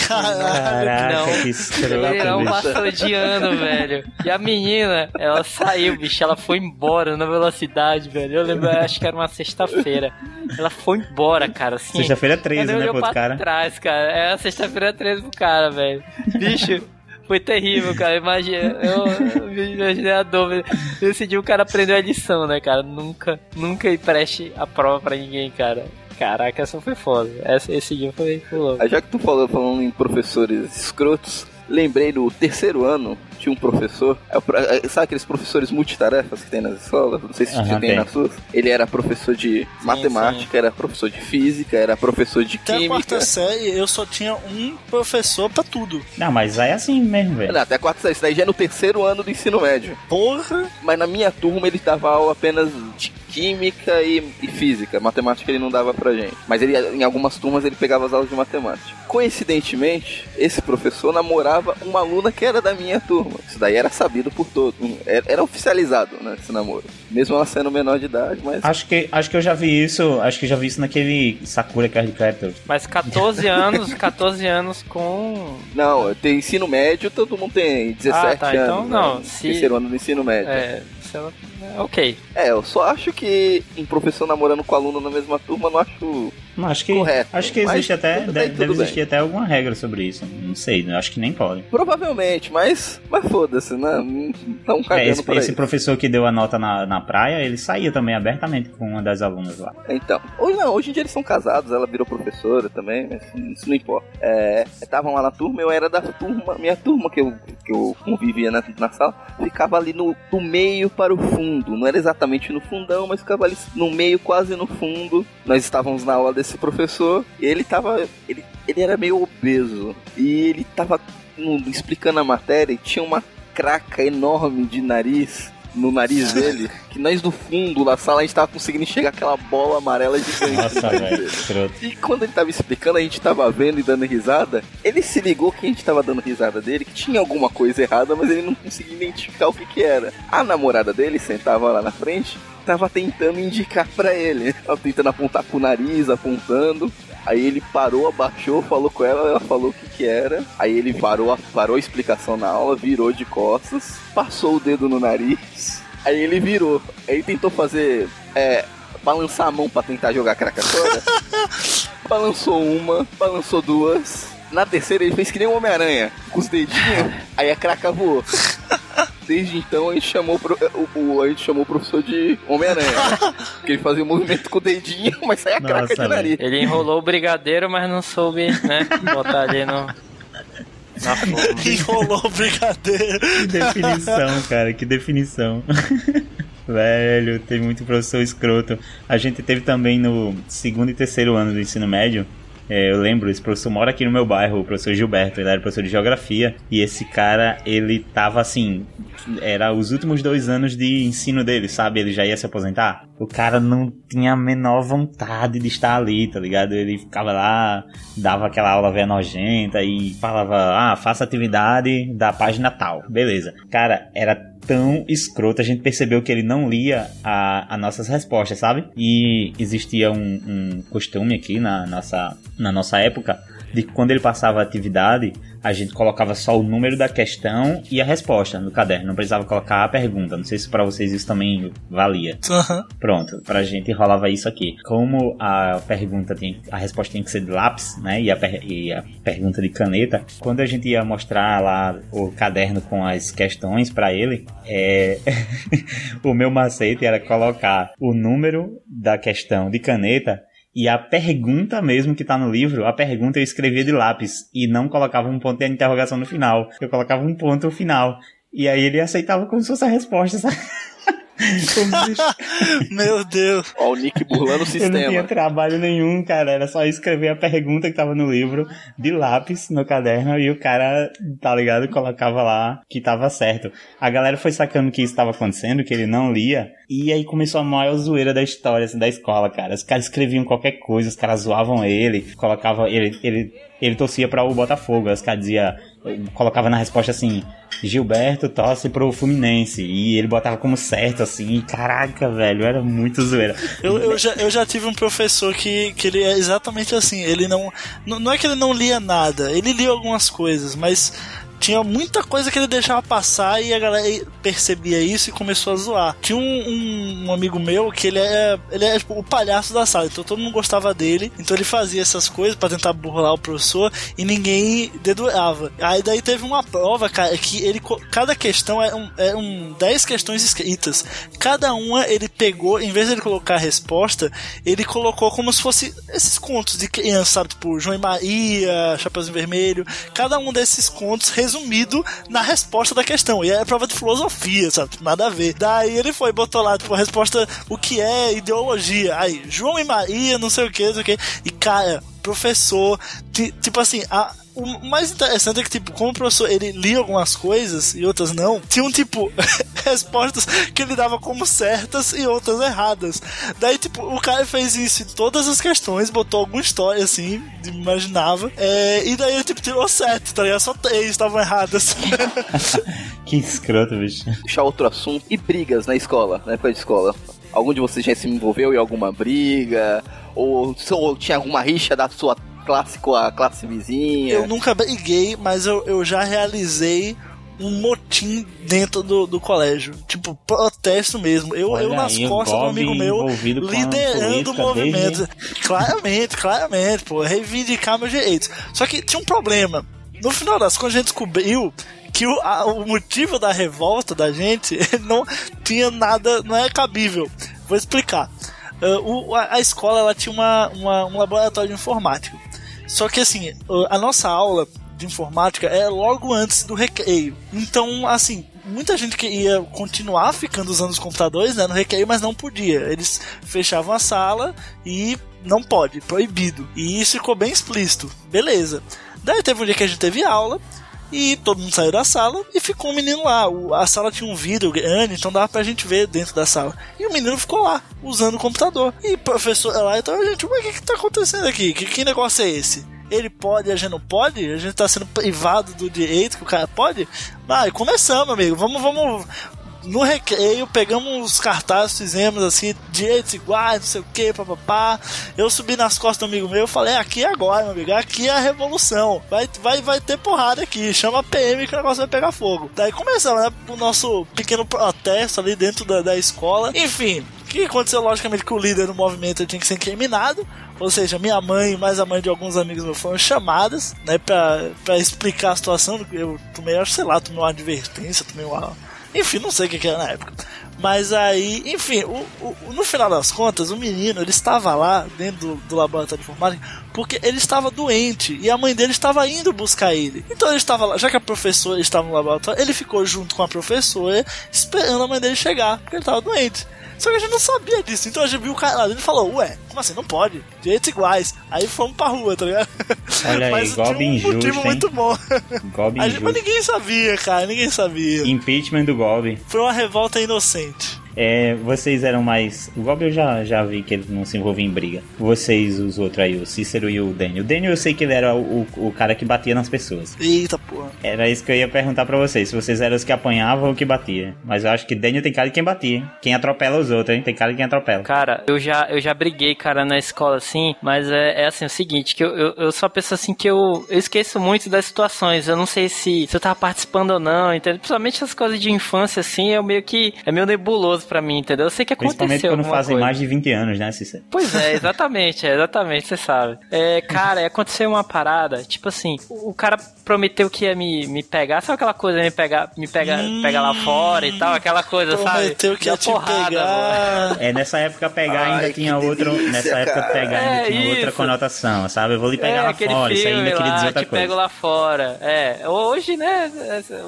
Caraca, não. que escroto, não passou de ano, velho. E a menina, ela saiu, bicho. Ela foi embora na velocidade, velho. Eu lembro, acho que era uma sexta-feira. Ela foi embora, cara. Assim, Sexta-feira 13, ela né, pro cara. trás, cara. É a sexta-feira 13 pro cara, velho. Bicho. Foi terrível, cara. Imagina, eu, eu me imaginei a dor. Decidi o cara aprendeu a lição, né, cara? Nunca, nunca empreste a prova pra ninguém, cara. Caraca, essa foi foda. Essa, esse dia foi, louco. Já que tu falou falando em professores escrotos, lembrei do terceiro ano, tinha um professor, é é, sabe aqueles professores multitarefas que tem nas escolas? Não sei se Aham, tem nas suas. Ele era professor de matemática, era professor de física, era professor de Até a química. quarta série eu só tinha um professor pra tudo. Não, mas aí é assim mesmo, velho. Não, até a quarta série, isso daí já é no terceiro ano do ensino médio. Porra! Mas na minha turma ele dava aula apenas de química e, e física. Matemática ele não dava pra gente. Mas ele, em algumas turmas ele pegava as aulas de matemática. Coincidentemente, esse professor namorava uma aluna que era da minha turma. Isso daí era sabido por todos. Era, era oficializado, né, esse namoro. Mesmo ela sendo menor de idade, mas... Acho que, acho que eu já vi isso, acho que eu já vi isso naquele Sakura Card Captors. Mas 14 anos, 14 anos com. Não, tem ensino médio, todo mundo tem 17 Ah, tá, anos. então não, né? se- Terceiro ano do ensino médio. É, se ela- é, ok. É, eu só acho que um professor namorando com aluno na mesma turma, não acho Não, acho que, Correto, acho que mas existe até, tudo de- bem, deve existir até alguma regra sobre isso. Não sei, eu acho que nem pode. Provavelmente, mas, mas foda-se, né? Não Não É, cagando esse, pra esse isso. professor que deu a nota na, na praia, ele saía também abertamente com uma das alunas lá. Então, hoje não, hoje em dia eles são casados, ela virou professora também, mas isso não importa. É, estavam lá na turma, eu era da turma, minha turma que eu, que eu convivia na, na sala, ficava ali no, do meio para o fundo. Não era exatamente no fundão, mas ficava ali no meio, quase no fundo. Nós estávamos na aula desse professor e ele tava. Ele, ele era meio obeso. E ele tava explicando a matéria e tinha uma craca enorme de nariz no nariz dele, que nós do fundo da sala a gente tava conseguindo enxergar aquela bola amarela gigante. no Nossa, velho. E quando ele tava explicando, a gente tava vendo e dando risada. Ele se ligou que a gente tava dando risada dele, que tinha alguma coisa errada, mas ele não conseguia identificar o que que era. A namorada dele sentava lá na frente, tava tentando indicar pra ele. Tava tentando apontar pro nariz, apontando. Aí ele parou, abaixou, falou com ela, ela falou o que que era. Aí ele parou, a- parou a explicação na aula, virou de costas, passou o dedo no nariz. Aí ele virou. Aí tentou fazer, é, balançar a mão pra tentar jogar craca fora. balançou uma, balançou duas. Na terceira ele fez que nem o Homem-Aranha, com os dedinhos, aí a craca voou. Desde então a gente chamou o, pro- o- o- a gente chamou o professor de Homem-Aranha. Né? Porque ele fazia o movimento com o dedinho, mas saia a craca Nossa, de nariz. Ele enrolou o brigadeiro, mas não soube, né? Botar ali no. Na forma. Enrolou o brigadeiro. Que definição, cara, que definição. Velho, tem muito professor escroto. A gente teve também no segundo e terceiro ano do ensino médio. É, eu lembro, esse professor mora aqui no meu bairro, o professor Gilberto, ele era professor de geografia. E esse cara, ele tava assim. Era os últimos dois anos de ensino dele, sabe? Ele já ia se aposentar. O cara não tinha a menor vontade de estar ali, tá ligado? Ele ficava lá, dava aquela aula velha nojenta e falava: ah, faça atividade da página tal. Beleza. Cara, era tão escroto, a gente percebeu que ele não lia a, as nossas respostas, sabe? E existia um, um costume aqui na nossa, na nossa época de que quando ele passava a atividade, a gente colocava só o número da questão e a resposta no caderno, não precisava colocar a pergunta. Não sei se pra vocês isso também valia. Aham. Pronto, pra gente rolava isso aqui. Como a pergunta tem, a resposta tem que ser de lápis, né? E a, per- e a pergunta de caneta, quando a gente ia mostrar lá o caderno com as questões pra ele, é, o meu macete era colocar o número da questão de caneta E a pergunta mesmo que tá no livro, a pergunta eu escrevia de lápis e não colocava um ponto de interrogação no final. Eu colocava um ponto no final. E aí ele aceitava como se fosse a resposta, sabe? Meu Deus. Ó, o Nick burlando o Eu não tinha sistema. trabalho nenhum, cara. Era só escrever a pergunta que tava no livro de lápis no caderno e o cara, tá ligado, colocava lá que tava certo. A galera foi sacando que isso tava acontecendo, que ele não lia, e aí começou a maior zoeira da história assim, da escola, cara. Os caras escreviam qualquer coisa, os caras zoavam ele, colocavam ele, ele, ele torcia para o Botafogo, os caras diziam, colocava na resposta assim, Gilberto torce pro Fluminense, e ele botava como certo assim, caraca, velho, era muito zoeira. Eu, eu, já, eu já tive um professor que, que ele é exatamente assim. Ele. Não não é que ele não lia nada, ele lia algumas coisas, mas tinha muita coisa que ele deixava passar e a galera percebia isso e começou a zoar. Tinha um, um- um amigo meu que ele é, ele é tipo, o palhaço da sala, então todo mundo gostava dele, então ele fazia essas coisas pra tentar burlar o professor e ninguém dedurava. Aí daí teve uma prova, cara, que ele cada questão é um, é um 10 questões escritas. Cada uma ele pegou, em vez de ele colocar a resposta, ele colocou como se fosse esses contos de criança, sabe? Tipo, João e Maria, Chapeuzinho Vermelho. Cada um desses contos resumido na resposta da questão. E é prova de filosofia, sabe? Nada a ver. Daí ele foi, botou lá, tipo, a resposta, o que é ideologia. Aí, João e Maria, não sei o que, não sei o que. E, cara, professor, ti- tipo assim, a, o mais interessante é que, tipo, como o professor ele lia algumas coisas e outras não, tinham, tipo, respostas que ele dava como certas e outras erradas. Daí, tipo, o cara fez isso em todas as questões, botou alguma história assim, imaginava, é, e daí ele, tipo, tirou certo, tá ligado? Só três estavam erradas. Que escroto, bicho. Puxar outro assunto. E brigas na escola, na época de escola. Algum de vocês já se envolveu em alguma briga? Ou, ou tinha alguma rixa da sua classe com a classe vizinha? Eu nunca briguei, mas eu, eu já realizei um motim dentro do, do colégio. Tipo, protesto mesmo. Eu, Olha eu nas aí, costas do amigo meu, liderando o movimento. Claramente, claramente, pô, reivindicar meus direitos. Só que tinha um problema. No final das contas, a gente descobriu que o, a- o motivo da revolta da gente não tinha nada, não é cabível. Vou explicar. Ah, o- a, a escola ela tinha uma, uma- um laboratório de informática. Só que assim, a nossa aula de informática é logo antes do recreio. Então, assim, muita gente queria continuar ficando usando os computadores né, no recreio, mas não podia. Eles fechavam a sala e não pode, proibido. E isso ficou bem explícito. Beleza. Daí teve um dia que a gente teve aula. E todo mundo saiu da sala e ficou um menino lá. O- a sala tinha um vidro grande, então dava pra gente ver dentro da sala. E o menino ficou lá, usando o computador. E o professor lá, então, gente, mas o que, que tá acontecendo aqui? Que, que negócio é esse? Ele pode a gente não pode? A gente tá sendo privado do direito que o cara pode? Vai, começamos, amigo. Vamos, vamos. No recreio, pegamos os cartazes, fizemos assim, direitos iguais, não sei o que, papapá. Eu subi nas costas do amigo meu e falei: aqui é agora, meu amigo, aqui é a revolução. Vai, vai, vai ter porrada aqui, chama a PM que o negócio vai pegar fogo. Daí começamos, né? O nosso pequeno protesto ali dentro da, da escola. Enfim, que aconteceu? Logicamente que o líder do movimento tinha que ser incriminado. Ou seja, minha mãe e mais a mãe de alguns amigos meus foram chamadas, né, pra, pra explicar a situação. Eu tomei, sei lá, tomei uma advertência, tomei uma. Enfim, não sei o que, era na época. Mas aí, enfim, o, o- no final das contas, o menino ele estava lá dentro do, do laboratório de informática porque ele estava doente e a mãe dele estava indo buscar ele. Então ele estava lá, já que a professora estava no laboratório, ele ficou junto com a professora esperando a mãe dele chegar, porque ele estava doente. Só que a gente não sabia disso, então a gente viu o cara lá, ele falou, ué, como assim? Não pode, direitos iguais. Aí fomos pra rua, tá ligado? Olha aí, Mas golpe tinha um injusto, motivo hein? muito bom. Golpe gente, mas injusto. ninguém sabia, cara, ninguém sabia. Impeachment do Gob. Foi uma revolta inocente. É, vocês eram mais. O Gob eu já, já vi que ele não se envolvia em briga. Vocês, os outros aí, o Cícero e o Daniel. O Daniel eu sei que ele era o, o, o cara que batia nas pessoas. Eita porra. Era isso que eu ia perguntar pra vocês. Se vocês eram os que apanhavam ou que batia. Mas eu acho que Daniel tem cara de quem batia, hein? Quem atropela os outros, hein? Tem cara de quem atropela. Cara, eu já, eu já briguei, cara, na escola, assim, mas é, é assim, o seguinte, que eu, eu, eu sou uma pessoa assim que eu, eu esqueço muito das situações, eu não sei se, se eu tava participando ou não, entendeu? Principalmente as coisas de infância, assim, eu meio que, é meio nebuloso pra mim, entendeu? Eu sei que aconteceu Principalmente quando fazem coisa. mais de 20 anos, né, Cícero? Pois é, exatamente, é, exatamente, você sabe. É, cara, aconteceu uma parada, tipo assim, o o cara prometeu que ia me, me pegar, sabe aquela coisa, me pegar, me pegar, pegar lá fora e tal, aquela coisa, sabe? Prometeu que ia te porrada, mano. pegar. É, nessa época pegar Ai, ainda tinha outro. delícia, Nessa época cara. pegar ainda É, tinha outra isso. conotação, sabe? Eu vou lhe pegar é, lá fora, isso ainda queria lá, dizer outra te pego coisa. lá fora. É, hoje, né,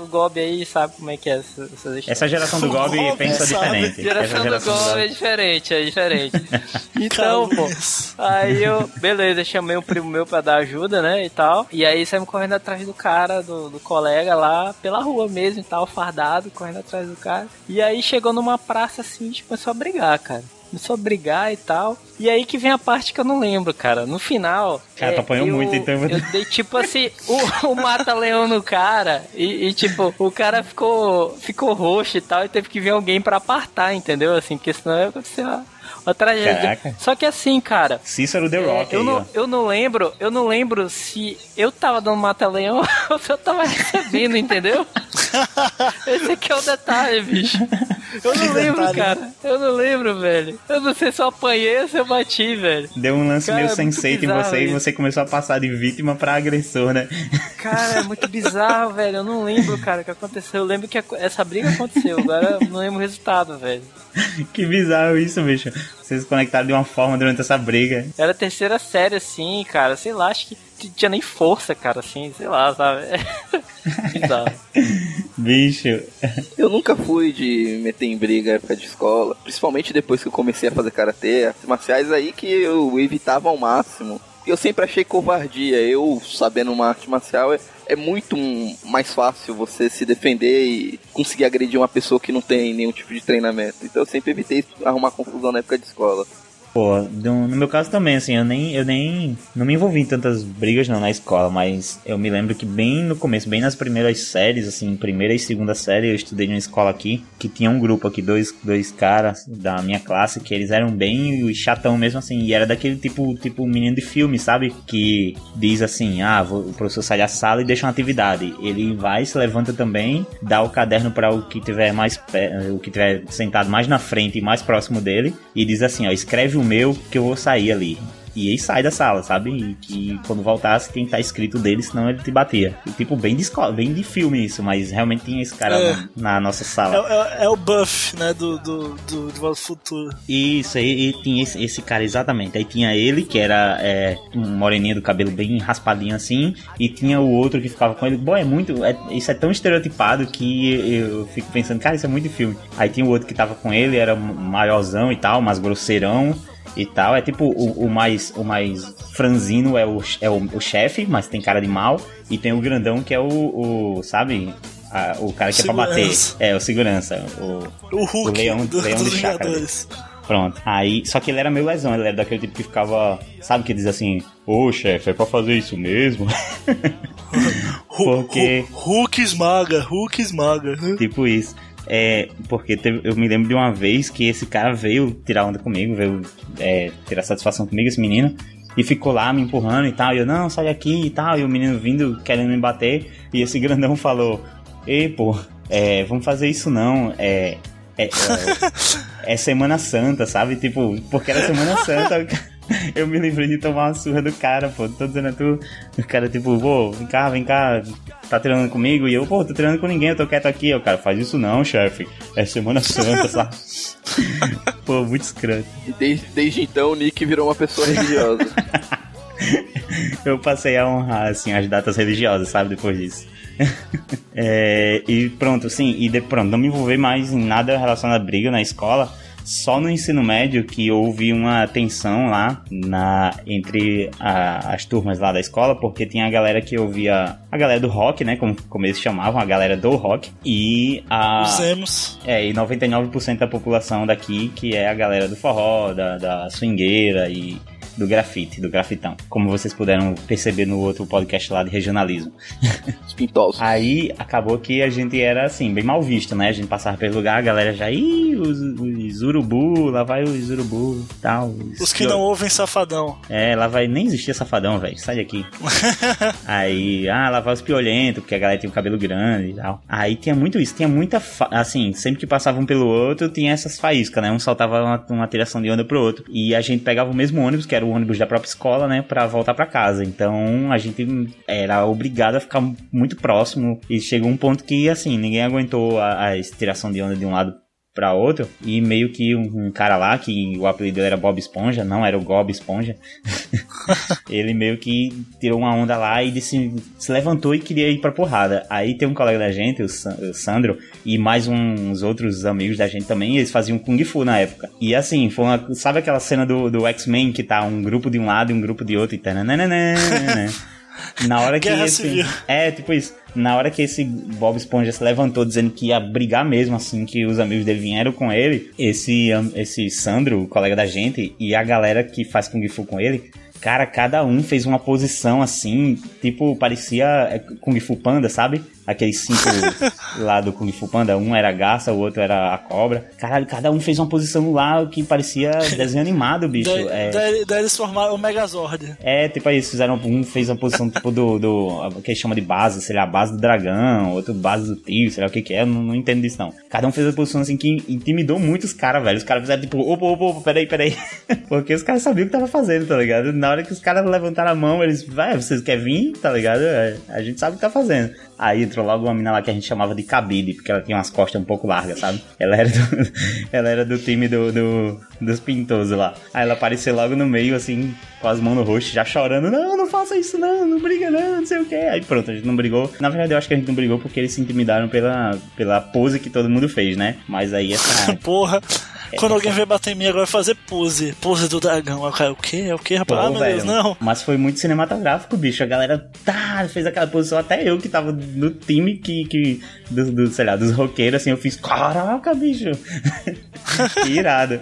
o Gob aí sabe como é que é essa, essas histórias. Essa geração do Gob pensa sabe. Diferente. Geração Essa do geração Gob é diferente, é diferente. Então, pô, aí eu, beleza, chamei um primo meu pra dar ajuda, né, e tal. E aí saímos correndo atrás do cara, do, do colega lá, pela rua mesmo e tal, fardado, correndo atrás do cara. E aí chegou numa praça assim, a gente começou a brigar, cara. Começou a brigar e tal. E aí que vem a parte que eu não lembro, cara. No final. é, Cara, tu apanhou eu, muito, então eu dei tipo assim, o, o mata-leão no cara. E, e, tipo, o cara ficou, ficou roxo e tal. E teve que vir alguém pra apartar, entendeu? Assim, porque senão ia acontecer uma, uma tragédia. Caraca. Só que assim, cara. Cícero The É, Rock eu, aí, não, ó. eu não lembro, eu não lembro se eu tava dando mata-leão ou se eu tava recebendo, entendeu? Esse aqui é o detalhe, bicho. Eu não Que lembro, detalhe, cara. Eu não lembro, velho. Eu não sei se eu apanhei ou se eu bati, velho. Deu um lance Cara, meio é em você e isso. você começou a passar de vítima pra agressor, né? Cara, é muito bizarro, velho. Eu não lembro, cara, o que aconteceu. Eu lembro que essa briga aconteceu, agora eu não lembro o resultado, velho. que bizarro isso, bicho. Vocês se conectaram de uma forma durante essa briga. Era a terceira série, assim, cara. Sei lá, acho que t- tinha nem força, cara, assim, sei lá, sabe? Bicho. Eu nunca fui de meter em briga época de escola, principalmente depois que eu comecei a fazer karatê, artes marciais aí que eu evitava ao máximo. Eu sempre achei covardia. Eu, sabendo uma arte marcial, é, muito mais fácil você se defender e conseguir agredir uma pessoa que não tem nenhum tipo de treinamento. Então eu sempre evitei arrumar confusão na época de escola. Pô, no, meu caso também, assim, eu nem, eu nem. Não me envolvi em tantas brigas não na escola, mas eu me lembro que bem no começo, bem nas primeiras séries, assim, primeira e segunda série, eu estudei numa escola aqui, que tinha um grupo aqui, dois, dois caras da minha classe, que eles eram bem chatão mesmo, assim, e era daquele tipo, tipo menino de filme, sabe? Que diz assim, ah, vou- o professor sai da sala e deixa uma atividade. Ele vai, se levanta também, dá o caderno para o que tiver mais, o que tiver sentado mais na frente e mais próximo dele, e diz assim, ó, escreve o meu que eu vou sair ali. E aí sai da sala, sabe? E que quando voltasse tem que estar escrito dele, senão ele te batia. E, tipo, bem de escola, bem de filme isso, mas realmente tinha esse cara É. na, na nossa É, sala. é- é o buff, né, do, do, do ao Futuro. Isso, aí e tinha esse, esse cara exatamente. Aí tinha ele, que era é, um moreninho do cabelo bem raspadinho assim, e tinha o outro que ficava com ele. Bom, é muito. é- isso é tão estereotipado que eu fico pensando, cara, isso é muito de filme. Aí tinha o outro que tava com ele, era maiorzão e tal, mas grosseirão. E tal, é tipo o, o mais o mais franzino é o, é o, o chefe, mas tem cara de mal, e tem o grandão que é o, o sabe, a- o cara que é pra bater. Segurança. É, o segurança, o, O Hulk O leão- do- leão dos de chácara. Pronto. Aí, só que ele era meio lesão, ele era daquele tipo que ficava, sabe, que diz assim, ô chefe, é pra fazer isso mesmo? Porque, Hu- Hulk esmaga, Hulk esmaga. tipo isso. É, porque teve- eu me lembro de uma vez que esse cara veio tirar onda comigo, veio é, tirar satisfação comigo, esse menino, e ficou lá me empurrando e tal. E eu, não, sai daqui e tal. E o menino vindo querendo me bater. E esse grandão falou: Ei, pô, é, vamos fazer isso não. É, é, é, é Semana Santa, sabe? Tipo, porque era Semana Santa. Eu me lembrei de tomar uma surra do cara, pô. Tô dizendo a tu. O cara, tipo, pô, vem cá, vem cá. Tá treinando comigo? E eu, pô, tô treinando com ninguém, eu tô quieto aqui. O cara, faz isso não, chefe. É Semana Santa, sabe? pô, muito escroto. E desde, desde então o Nick virou uma pessoa religiosa. Eu passei a honrar, assim, as datas religiosas, sabe? Depois disso. É, e pronto, sim, e de, pronto, não me envolver mais em nada relacionado à briga na escola. Só no ensino médio que houve uma tensão lá na, entre a- as turmas lá da escola, porque tinha a galera que ouvia a galera do rock, né? Como, como eles chamavam, a galera do rock, e a. Os emos. É, e 99% da população daqui, que é a galera do forró, da, da swingueira e do grafite, do grafitão. Como vocês puderam perceber no outro podcast lá de regionalismo. pintosos. Aí acabou que a gente era assim, bem mal visto, né? A gente passava pelo lugar, a galera já, ih, os, os urubu, lá vai os urubu tal. Os que não ouvem safadão. É, lá vai, nem existia safadão, velho, sai daqui. Aí, ah, lá vai os piolentos, porque a galera tinha o cabelo grande e tal. Aí tinha muito isso, tinha muita, fa- assim, sempre que passava um pelo outro, tinha essas faíscas, né? Um saltava uma, uma tiração de onda pro outro. E a gente pegava o mesmo ônibus, que era o ônibus da própria escola, né? Pra voltar pra casa. Então a gente era obrigado a ficar muito próximo. E chegou um ponto que, assim, ninguém aguentou a, a tiração de onda de um lado pra outro. E meio que um, um cara lá, que o apelido dele era Bob Esponja, não era o Gob Esponja. ele meio que tirou uma onda lá e disse, se levantou e queria ir pra porrada. Aí tem um colega da gente, o, Sa- o Sandro, e mais uns outros amigos da gente também, eles faziam Kung Fu na época. E assim, foi uma, sabe aquela cena do, do X-Men que tá um grupo de um lado e um grupo de outro e tananana? Na hora que Guerra esse. Civil. É, tipo isso. Na hora que esse Bob Esponja se levantou dizendo que ia brigar mesmo, assim, que os amigos dele vieram com ele, esse, esse Sandro, o colega da gente, e a galera que faz Kung Fu com ele, cara, cada um fez uma posição assim, tipo, parecia é, Kung Fu Panda, sabe? Aqueles cinco lá do Kung Fu Panda, um era a garça, o outro era a cobra. Caralho, cada um fez uma posição lá que parecia desenho animado, bicho. Daí, É, daí- daí eles formaram o Megazord. é, tipo aí, eles fizeram. Um fez uma posição tipo do. do que eles chamam de base, sei lá, base do dragão, outro base do tio, sei lá o que que é, eu não, não entendo disso não. Cada um fez uma posição assim que intimidou muito os caras, velho. Os caras fizeram tipo, opa, opa, opa, peraí, peraí. Porque os caras sabiam o que tava fazendo, tá ligado? Na hora que os caras levantaram a mão, eles, vai, vocês querem vir, tá ligado? É, A gente sabe o que tá fazendo. Aí entrou logo uma mina lá que a gente chamava de Cabide, porque ela tinha umas costas um pouco largas, sabe? Ela era do, ela era do time do, do- dos pintosos lá. Aí ela apareceu logo no meio, assim, com as mãos no rosto, já chorando. Não, não faça isso não, não briga não, não sei o que. Aí pronto, a gente não brigou. Na verdade, eu acho que a gente não brigou porque eles se intimidaram pela, pela pose que todo mundo fez, né? Mas aí essa... Porra. Quando alguém vem bater em mim agora vai fazer pose. Pose do dragão. O cara, o quê? É o quê, rapaz? Pô, ah, meu velho, Deus, não. Mas foi muito cinematográfico, bicho. A galera tá, fez aquela posição. Até eu que tava no time que, que do, do, sei lá, dos roqueiros, assim, eu fiz, caraca, bicho. que irado.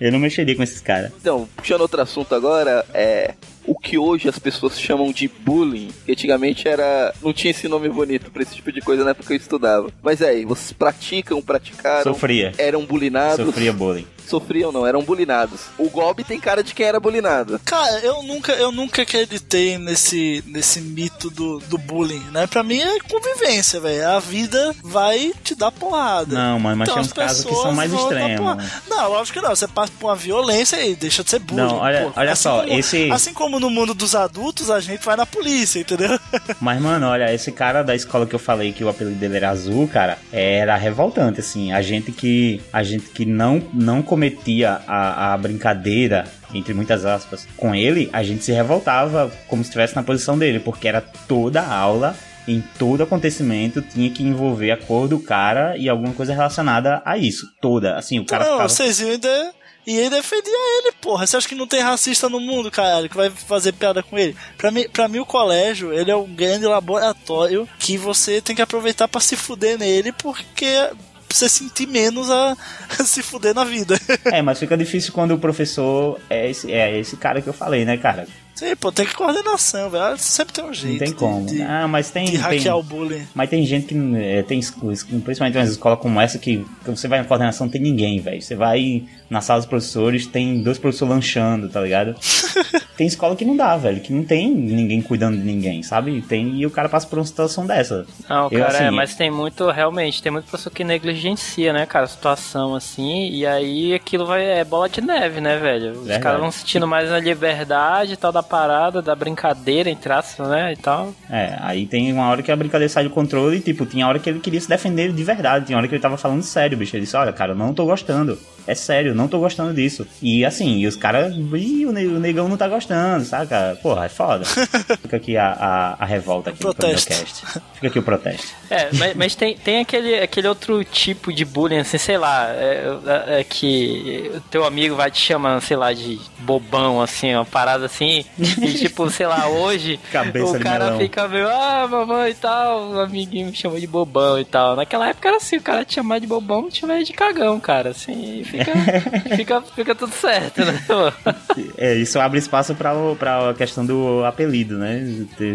Eu não mexeria com esses caras. Então, puxando outro assunto agora, é o que hoje as pessoas chamam de bullying. que Antigamente era. não tinha esse nome bonito pra esse tipo de coisa na época que eu estudava. Mas é aí, vocês praticam, praticaram, Sofria. eram bulinados. Sofria bullying. Sofriam não, eram bulinados. O Gob tem cara de quem era bulinado. Cara, eu nunca, eu nunca acreditei nesse, nesse mito do, do bullying, né? Pra mim é convivência, velho. A vida vai te dar porrada. Não, mano, mas Então tem uns casos que são mais extremos. Não, lógico que não. Você passa por uma violência e deixa de ser bullying. Não, olha- pô. olha Assim só, como- esse- Assim como no mundo dos adultos, a gente vai na polícia, entendeu? Mas, mano, olha, esse cara da escola que eu falei que o apelido dele era azul, cara, era revoltante, assim. A gente que, a gente que não, não cometia a, a brincadeira, entre muitas aspas, com ele, a gente se revoltava como se estivesse na posição dele, porque era toda aula. Em todo acontecimento tinha que envolver a cor do cara e alguma coisa relacionada a isso. Toda. Assim, o cara não, ficava. vocês iam ainda. E ele defendia ele, porra. Você acha que não tem racista no mundo, caralho, que vai fazer piada com ele? Pra mim, pra mim o colégio, ele é um grande laboratório que você tem que aproveitar pra se fuder nele, porque pra você sentir menos a se fuder na vida. É, mas fica difícil quando o professor é esse, é esse cara que eu falei, né, cara? Sim, pô, tem que coordenação, velho. Sempre tem um jeito. Não tem de- como. De, ah, mas tem. de tem... hackear o bullying. Mas tem gente que é, tem principalmente umas escolas como essa que, que você vai na coordenação não tem ninguém, velho. Você vai na sala dos professores, tem dois professores lanchando, tá ligado? tem escola que não dá, velho, que não tem ninguém cuidando de ninguém, sabe? Tem e o cara passa por uma situação dessa. Não, Eu, cara, é, assim, mas tem muito, realmente, tem muito pessoa que negligencia, né, cara, a situação assim, e aí aquilo vai, é bola de neve, né, velho? Os caras vão sentindo mais a liberdade e tal da parada, da brincadeira, entre aspas, né, e tal. É, aí tem uma hora que a brincadeira sai do controle e, tipo, tinha hora que ele queria se defender de verdade, tinha hora que ele tava falando sério, bicho. Ele disse, olha, cara, eu não tô gostando. É sério, não tô gostando disso. E assim, e os caras, ih, o ne- o negão não tá gostando, saca? Porra, é foda. Fica aqui a, a, a revolta aqui Protesto. no podcast. Fica aqui o protesto. É, mas, mas tem, tem aquele, aquele outro tipo de bullying, assim, sei lá, é, é- é que o teu amigo vai te chamar, sei lá, de bobão, assim, uma parada assim, E tipo, sei lá, hoje Cabeça o cara melão. fica meio, ah, mamãe e tal, o amiguinho me chamou de bobão e tal. Naquela época era assim, o cara te chamar de bobão, te chamar de cagão, cara. Assim, fica, fica, fica tudo certo, né? É, isso abre espaço pra, pra questão do apelido, né?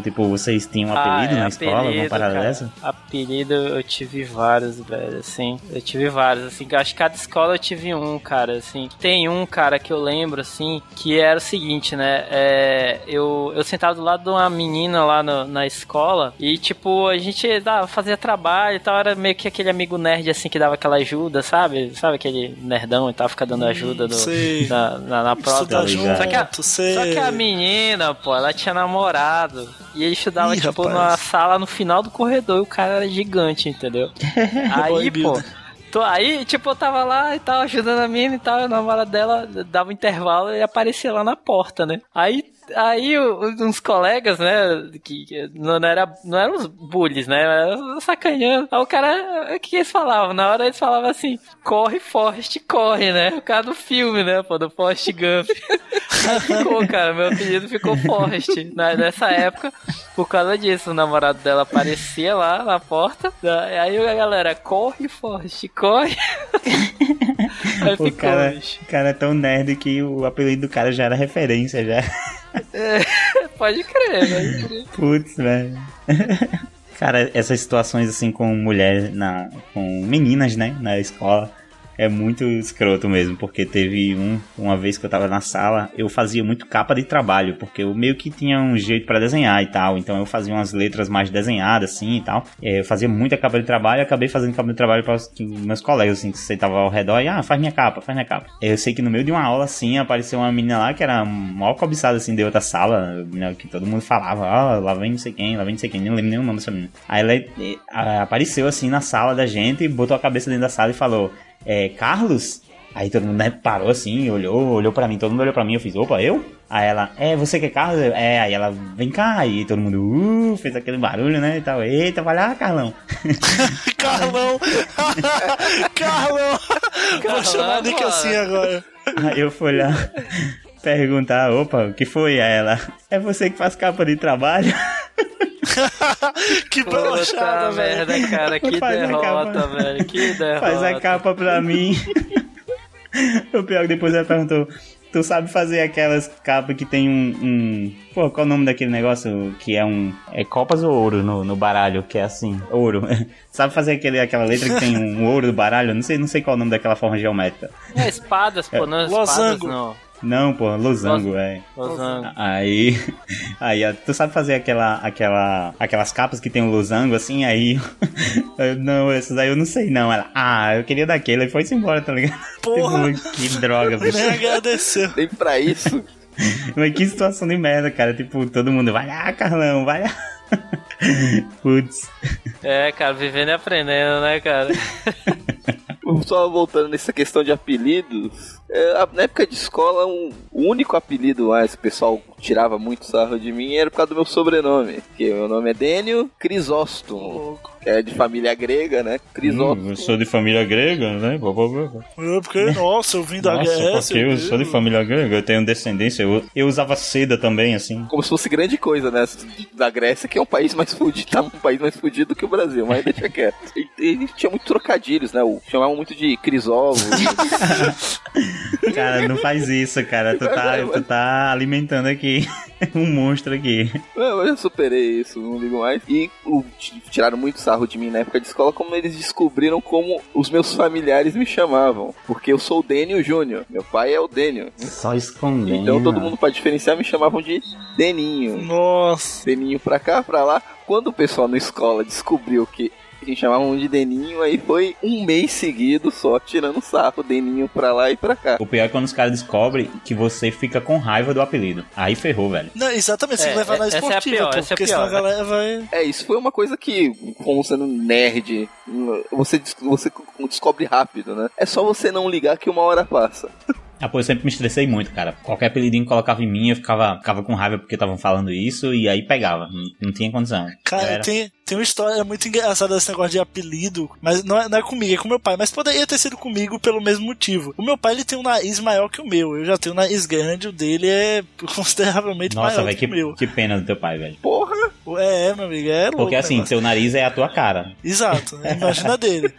Tipo, vocês tinham um apelido Ah, é, na escola, alguma apelido, parada cara. dessa? Apelido eu tive vários, velho, assim. Eu tive vários, assim. Acho que cada escola eu tive um, cara, assim. Tem um, cara, que eu lembro, assim, que era o seguinte, né? É, eu, eu sentava do lado de uma menina lá no- na escola e, tipo, a gente ah, fazia trabalho e tal. Era meio que aquele amigo nerd, assim, que dava aquela ajuda, sabe? Sabe aquele nerdão e tal, fica dando ajuda no, sei. na, na, na prova. Só que, a, sei. só que a menina, pô, ela tinha namorado. E ele estudava, Ih, tipo, rapaz. numa sala no final do corredor e o cara era gigante, entendeu? Aí, pô. Bodybuilder. Tô, aí, tipo, eu tava lá e tal, ajudando a menina e tal, e a namorada dela dava um intervalo e aparecia lá na porta, né? Aí, aí uns colegas, né, que não era, não eram os bullies, né, era sacanhando. Aí o cara, o que eles falavam? Na hora eles falavam assim, corre, Forrest, corre, né? O cara do filme, né, pô, do Forrest Gump. Aí ficou, cara, meu apelido ficou Forrest. Na, nessa época, por causa disso, o namorado dela aparecia lá na porta. da- Aí a galera, corre, Forrest, corre. Aí O ficou, cara, o cara é tão nerd que o apelido do cara já era referência, já. Pode crer, né? Putz, velho. Cara, essas situações assim com mulheres, na, com meninas, né, na escola, é muito escroto mesmo, porque teve um, uma vez que eu tava na sala, eu fazia muito capa de trabalho, porque eu meio que tinha um jeito pra desenhar e tal, então eu fazia umas letras mais desenhadas assim e tal. É, Eu fazia muita capa de trabalho e acabei fazendo capa de trabalho para meus colegas, assim, que sentavam ao redor e, ah, faz minha capa, faz minha capa. Eu sei que no meio de uma aula assim, apareceu uma menina lá que era mal cobiçada assim de outra sala, né, que todo mundo falava, ó, lá vem não sei quem, lá vem não sei quem, nem lembro nem o nome dessa menina. Aí ela eh, apareceu assim na sala da gente, botou a cabeça dentro da sala e falou, é, Carlos? Aí todo mundo né, parou assim, olhou, olhou pra mim, todo mundo olhou pra mim, eu fiz, opa, eu? Aí ela, é, você que é Carlos? É, aí ela, vem cá, aí todo mundo, uh, fez aquele barulho, né, e tal, eita, vai lá, Carlão. Carlão! Carlão! Vou chamar Nick mano. assim agora. Aí eu fui lá perguntar, opa, o que foi? Aí ela, é você que faz capa de trabalho? que brochada, velho. merda, cara, que Faz derrota, velho, que derrota. Faz a capa pra mim. o pior que depois ela perguntou, tu sabe fazer aquelas capas que tem um, um... Pô, qual é o nome daquele negócio que é um... É copas ou ouro no, no baralho, que é assim, ouro. sabe fazer aquele, aquela letra que tem um ouro do baralho? Não sei, não sei qual é o nome daquela forma geométrica. É, espadas, pô, não é espadas, não. Não, pô, losango, é. Losango. Aí, aí, tu sabe fazer aquela, aquela, aquelas capas que tem um losango assim, aí, eu, não, essas aí eu não sei não. Ela, ah, eu queria daquele, e foi-se embora, tá ligado? Porra. Tipo, que droga, bicho. Nem agradeceu. Nem pra isso. Mas que situação de merda, cara. Tipo, todo mundo, vai lá, Carlão, vai lá. Putz. É, cara, vivendo e aprendendo, né, cara? Só voltando nessa questão de apelidos, é, na época de escola, um- o único apelido mais que o pessoal tirava muito sarro de mim era por causa do meu sobrenome. Que meu nome é Dênio Crisóstomo, é de família grega, né? Crisóstomo. Hum, eu sou de família grega, né? Blá, blá, blá. É porque, nossa, eu vim da Nossa, Grécia. porque eu sou de família grega, eu tenho descendência. Eu, eu usava seda também, assim. Como se fosse grande coisa, né? Da Grécia, que é um país mais fudido, tá um país mais fudido que o Brasil, mas deixa quieto. E, ele tinha muito trocadilhos, né? O- Chamavam muito de crisóvolo. Cara, não faz isso, cara. Tu tá, tu tá alimentando aqui um monstro aqui. Eu já superei isso, não ligo mais. E o- tiraram muito sarro de mim na época de escola, como eles descobriram como os meus familiares me chamavam. Porque eu sou o Dênio Júnior, meu pai é o Dênio. Só escondendo. Então todo mundo, pra diferenciar, me chamavam de Deninho. Nossa. Deninho pra cá, pra lá. Quando o pessoal na escola descobriu que a gente chamava um de Deninho, aí foi um mês seguido só tirando sarro, Deninho pra lá e pra cá. O pior é quando os caras descobrem que você fica com raiva do apelido. Aí ferrou, velho. Não, exatamente, você É, na essa é a esportiva, pior, pô, essa é a porque senão a pior, galera vai. É, isso foi uma coisa que, como sendo nerd, você, des- você descobre rápido, né? É só você não ligar que uma hora passa. Ah, pô, eu sempre me estressei muito, cara. Qualquer apelidinho que colocava em mim, eu ficava, ficava com raiva porque estavam falando isso e aí pegava. Não, não tinha condição. Cara, Era- tem, tem uma história muito engraçada desse negócio de apelido, mas não é, não é comigo, é com meu pai. Mas poderia ter sido comigo pelo mesmo motivo. O meu pai ele tem um nariz maior que o meu. Eu já tenho um nariz grande, o dele é consideravelmente Nossa, maior velho, que, que, o meu. que pena do teu pai, velho. Porra! É, meu amigo, é louco. Porque assim, seu nariz é a tua cara. Exato, né? imagina dele.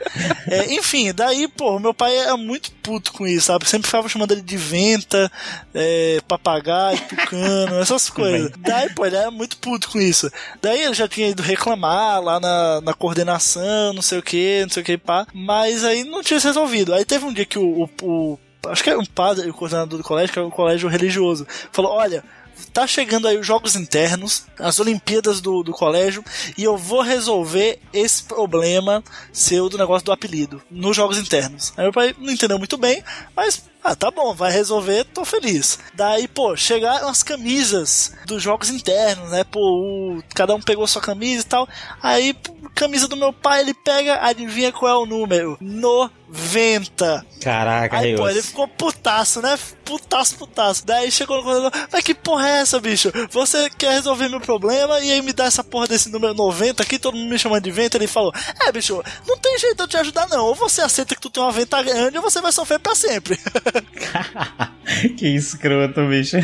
É, enfim, daí, pô, meu pai era muito puto com isso, sabe? Sempre ficava chamando ele de venta, é, papagaio, tucano, essas coisas. Daí, pô, ele era muito puto com isso. Daí ele já tinha ido reclamar lá na, na coordenação, não sei o que, não sei o que, pá. Mas aí não tinha se resolvido. Aí teve um dia que o, o- o acho que era um padre, o coordenador do colégio, que era um colégio religioso, falou: olha. Tá chegando aí os jogos internos, as Olimpíadas do, do colégio, e eu vou resolver esse problema seu do negócio do apelido nos jogos internos. Aí meu pai não entendeu muito bem, mas ah, tá bom, vai resolver, tô feliz. Daí, pô, chegaram as camisas dos jogos internos, né? Pô, o- cada um pegou sua camisa e tal. Aí, pô, camisa do meu pai, ele pega, adivinha qual é o número? 90. Caraca, Aí, pô, Reus. ele ficou putaço, né? Putaço, putaço. Daí chegou no coordenador, mas que porra é essa, bicho? Você quer resolver meu problema e aí me dá essa porra desse número 90 aqui, todo mundo me chamando de venta. Ele falou, é, bicho, não tem jeito de eu te ajudar não. Ou você aceita que tu tem uma venta grande ou você vai sofrer pra sempre. que escroto, bicho.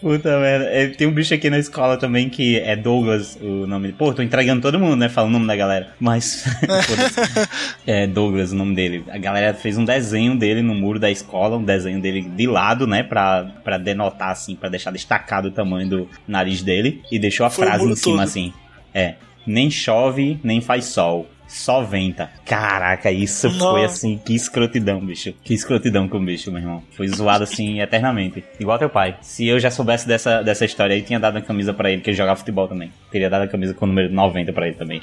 Puta merda. É, Tem um bicho aqui na escola também que é Douglas, o nome. Pô, tô entregando todo mundo, né? Falando o nome da galera. Mas. é Douglas o nome dele. A galera fez um desenho dele no muro da escola, um desenho dele de lado, né? Pra, pra denotar, assim, pra deixar destacado o tamanho do nariz dele. E deixou a Foi frase em cima todo. assim: É. Nem chove, nem faz sol. Só venta. Caraca, isso Nossa. foi assim, que escrotidão, bicho. Que escrotidão com o bicho, meu irmão. Foi zoado assim eternamente. Igual teu pai. Se eu já soubesse dessa, dessa história aí, tinha dado a camisa pra ele, que ele jogava futebol também. Teria dado a camisa com o número 90 pra ele também.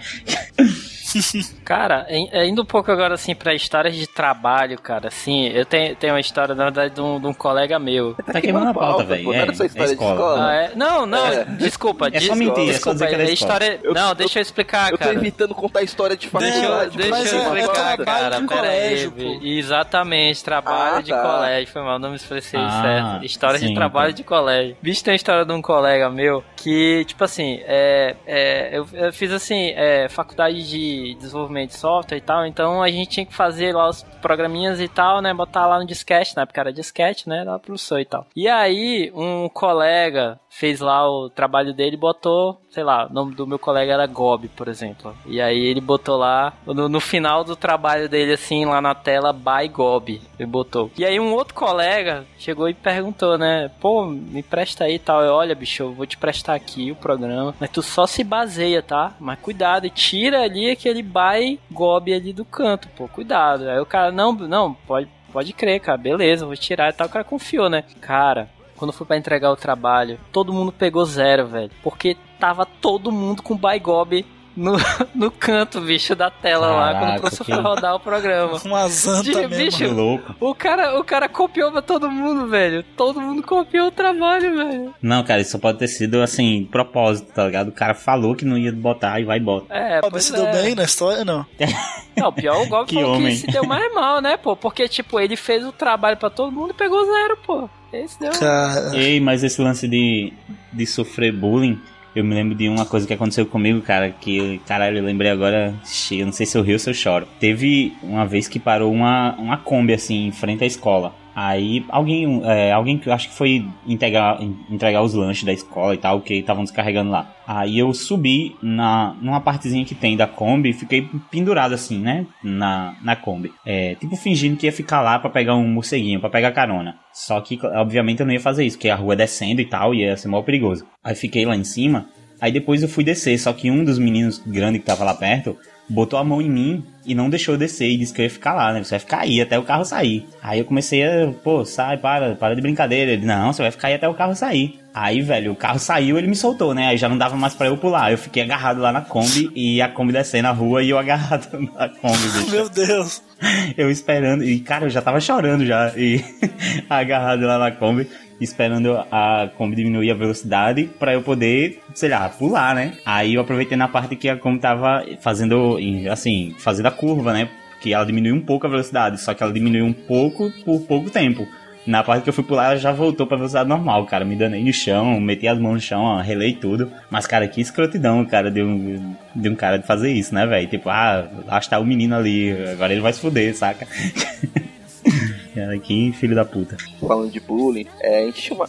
Cara, é, indo um pouco agora assim pra histórias de trabalho, cara, assim, eu tenho, tenho uma história, na verdade, de um, de um colega meu. Tá queimando a pauta, velho. pô, não era É, é de escola. Ah, é? Não, não, É. desculpa. É só mentir, é só desculpa, dizer é história... Eu- não, eu- deixa eu explicar, eu tô cara. evitando contar história de Deixa, faculdade. deixa mas eu é- é explicar, cara. de Pera colégio, aí. pô. Exatamente, trabalho Ah, de tá. colégio. Foi mal, não me expressei Ah, certo. História sim, de trabalho tá. de colégio. Bicho, tem a história de um colega meu que, tipo assim, é, é, eu, eu fiz assim, é, faculdade de desenvolvimento de software e tal, então a gente tinha que fazer lá os programinhas e tal, né? Botar lá no disquete, na época era disquete, né? Lá pro professor e tal. E aí, um colega fez lá o trabalho dele e botou, sei lá, o nome do meu colega era Gob, por exemplo. E aí ele botou lá, no, no final do trabalho dele, assim, lá na tela, by Gob, ele botou. E aí um outro colega chegou e perguntou, né, pô, me presta aí e tal. Eu, olha, bicho, eu vou te prestar aqui o programa, mas tu só se baseia, tá? Mas cuidado, e tira ali aquele by Gob ali do canto, pô, cuidado. Aí o cara, não, não, pode, pode crer, cara, beleza, vou tirar e tal. O cara confiou, né? Cara, quando foi pra entregar o trabalho, todo mundo pegou zero, velho. Porque tava todo mundo com Baigob no, no canto, bicho, da tela lá, quando Caraca, professor que- foi rodar o programa. Uma zanta De- mesmo. bicho, Que louco. O cara, o cara copiou pra todo mundo, velho. Todo mundo copiou o trabalho, velho. Não, cara, isso só pode ter sido assim, propósito, tá ligado? O cara falou que não ia botar e vai e bota. É, Mas pois se é. deu bem na história, não. Não, pior o Gob Que falou homem. que se deu mais mal, né, pô? Porque, tipo, ele fez o trabalho pra todo mundo e pegou zero, pô. Esse deu. Cara, Ei, mas esse lance de, de sofrer bullying, eu me lembro de uma coisa que aconteceu comigo, cara, que, caralho, eu lembrei agora, eu não sei se eu rio ou se eu choro. Teve uma vez que parou uma, uma Kombi, assim, em frente à escola. Aí alguém, é, alguém que eu acho que foi entregar, entregar os lanches da escola e tal, que estavam descarregando lá. Aí eu subi na, numa partezinha que tem da Kombi e fiquei pendurado assim, né? Na, na Kombi. É, tipo fingindo que ia ficar lá pra pegar um morceguinho, pra pegar carona. Só que, obviamente, eu não ia fazer isso, porque a rua é descendo e tal, ia ser mó perigoso. Aí fiquei lá em cima, aí depois eu fui descer, só que um dos meninos grandes que tava lá perto botou a mão em mim e não deixou eu descer e disse que eu ia ficar lá, né? Você vai ficar aí até o carro sair. Aí eu comecei a, pô, sai, para, para de brincadeira. Ele, não, você vai ficar aí até o carro sair. Aí, velho, o carro saiu, ele me soltou, né? Aí já não dava mais pra eu pular. Eu fiquei agarrado lá na Kombi e a Kombi descendo na rua e eu agarrado na Kombi, bicho. meu Deus. Eu esperando, e cara, eu já tava chorando já, e agarrado lá na Kombi, esperando a Kombi diminuir a velocidade pra eu poder, sei lá, pular, né? Aí eu aproveitei na parte que a Kombi tava fazendo, assim, fazendo a curva, né? que ela diminuiu um pouco a velocidade, só que ela diminuiu um pouco por pouco tempo. Na parte que eu fui pular, ela já voltou pra velocidade normal, cara. Me danei no chão, meti as mãos no chão, ó, relei tudo. Mas, cara, que escrotidão, cara, de um, de um cara de fazer isso, né, velho? Tipo, ah, lá está o menino ali, agora ele vai se fuder, saca? cara, que filho da puta. falando de bullying, é, a gente tinha uma,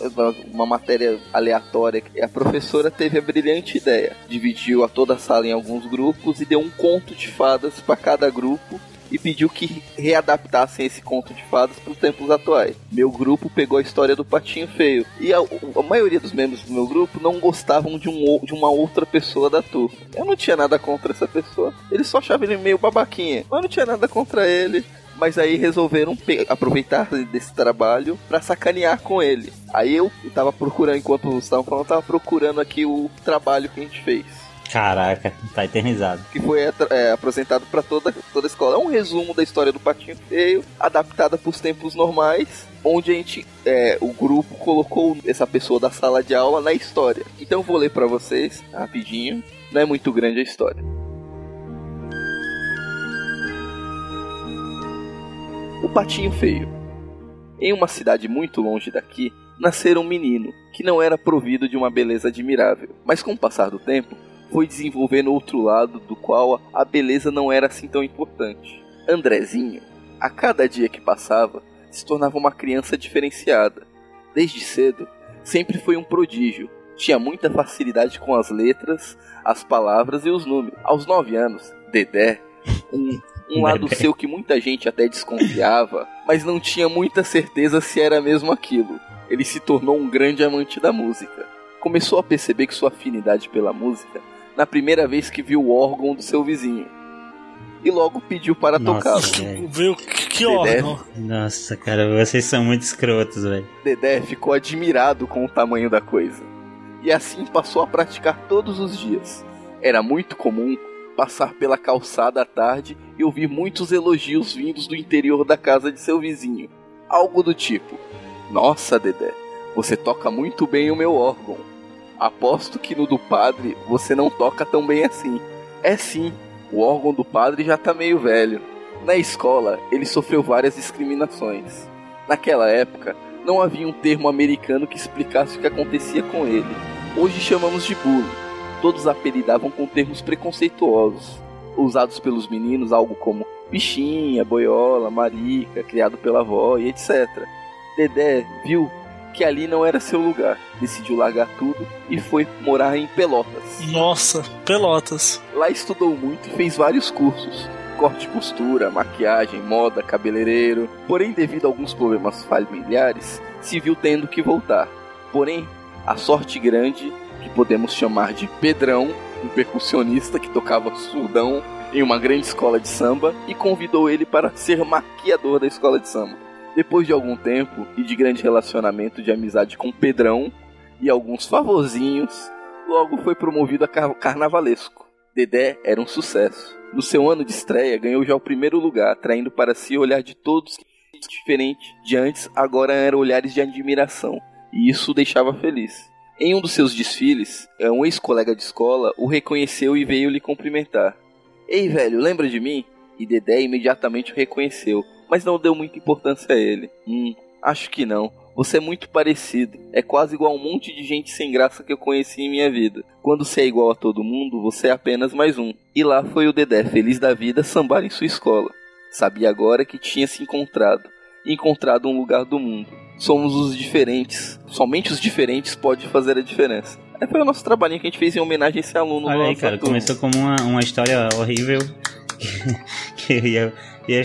uma- matéria aleatória que a professora teve a brilhante ideia. Dividiu a toda a sala em alguns grupos e deu um conto de fadas para cada grupo e pediu que readaptassem esse conto de fadas para os tempos atuais. Meu grupo pegou a história do Patinho Feio e a, a maioria dos membros do meu grupo não gostavam de, um, de uma outra pessoa da turma. Eu não tinha nada contra essa pessoa, eles só achavam ele meio babaquinha, mas eu não tinha nada contra ele. Mas aí resolveram aproveitar desse trabalho pra sacanear com ele. Aí eu tava procurando, enquanto vocês estavam falando, eu tava procurando aqui o trabalho que a gente fez. Caraca, tá eternizado. Que foi é, apresentado pra toda, toda a escola. É um resumo da história do Patinho Feio, adaptada pros tempos normais, onde a gente, é, o grupo colocou essa pessoa da sala de aula na história. Então eu vou ler pra vocês, rapidinho. Não é muito grande a história. Patinho Feio. Em uma cidade muito longe daqui, nascera um menino que não era provido de uma beleza admirável, mas com o passar do tempo foi desenvolvendo outro lado do qual a beleza não era assim tão importante. Andrezinho, a cada dia que passava, se tornava uma criança diferenciada. Desde cedo, sempre foi um prodígio. Tinha muita facilidade com as letras, as palavras e os números. Aos nove anos, Dedé, um, um lado Dedé. seu que muita gente até desconfiava, mas não tinha muita certeza se era mesmo aquilo. Ele se tornou um grande amante da música. Começou a perceber que sua afinidade pela música na primeira vez que viu o órgão do seu vizinho. E logo pediu para tocá-lo. velho. Viu? Que, que Dedé. órgão. Nossa, cara, vocês são muito escrotos, velho. Dedé ficou admirado com o tamanho da coisa. E assim passou a praticar todos os dias. Era muito comum passar pela calçada à tarde e ouvir muitos elogios vindos do interior da casa de seu vizinho. Algo do tipo: Nossa, Dedé, você toca muito bem o meu órgão. Aposto que no do padre você não toca tão bem assim. É sim, o órgão do padre já tá meio velho. Na escola, ele sofreu várias discriminações. Naquela época, não havia um termo americano que explicasse o que acontecia com ele. Hoje chamamos de bullying. Todos apelidavam com termos preconceituosos, usados pelos meninos algo como bichinha, boiola, marica, criado pela avó e etc. Dedé viu que ali não era seu lugar, decidiu largar tudo e foi morar em Pelotas. Nossa, pelotas. Lá estudou muito e fez vários cursos. Corte e costura, maquiagem, moda, cabeleireiro. Porém, devido a alguns problemas familiares, se viu tendo que voltar. Porém, a sorte grande, que podemos chamar de Pedrão, um percussionista que tocava surdão em uma grande escola de samba, e convidou ele para ser maquiador da escola de samba. Depois de algum tempo e de grande relacionamento de amizade com Pedrão e alguns favorzinhos, logo foi promovido a car- carnavalesco. Dedé era um sucesso. No seu ano de estreia, ganhou já o primeiro lugar, atraindo para si o olhar de todos diferente de antes, agora eram olhares de admiração, e isso o deixava feliz. Em um dos seus desfiles, é, um ex-colega de escola o reconheceu e veio lhe cumprimentar. Ei, velho, lembra de mim? E Dedé imediatamente o reconheceu, mas não deu muita importância a ele. Hum, acho que não. Você é muito parecido. É quase igual a um monte de gente sem graça que eu conheci em minha vida. Quando você é igual a todo mundo, você é apenas mais um. E lá foi o Dedé, feliz da vida, sambar em sua escola. Sabia agora que tinha se encontrado. Encontrado um lugar do mundo. Somos os diferentes. Somente os diferentes podem fazer a diferença. É foi o nosso trabalhinho que a gente fez em homenagem a esse aluno Olha aí, cara, turma. começou como uma, uma história horrível. que eu ia, ia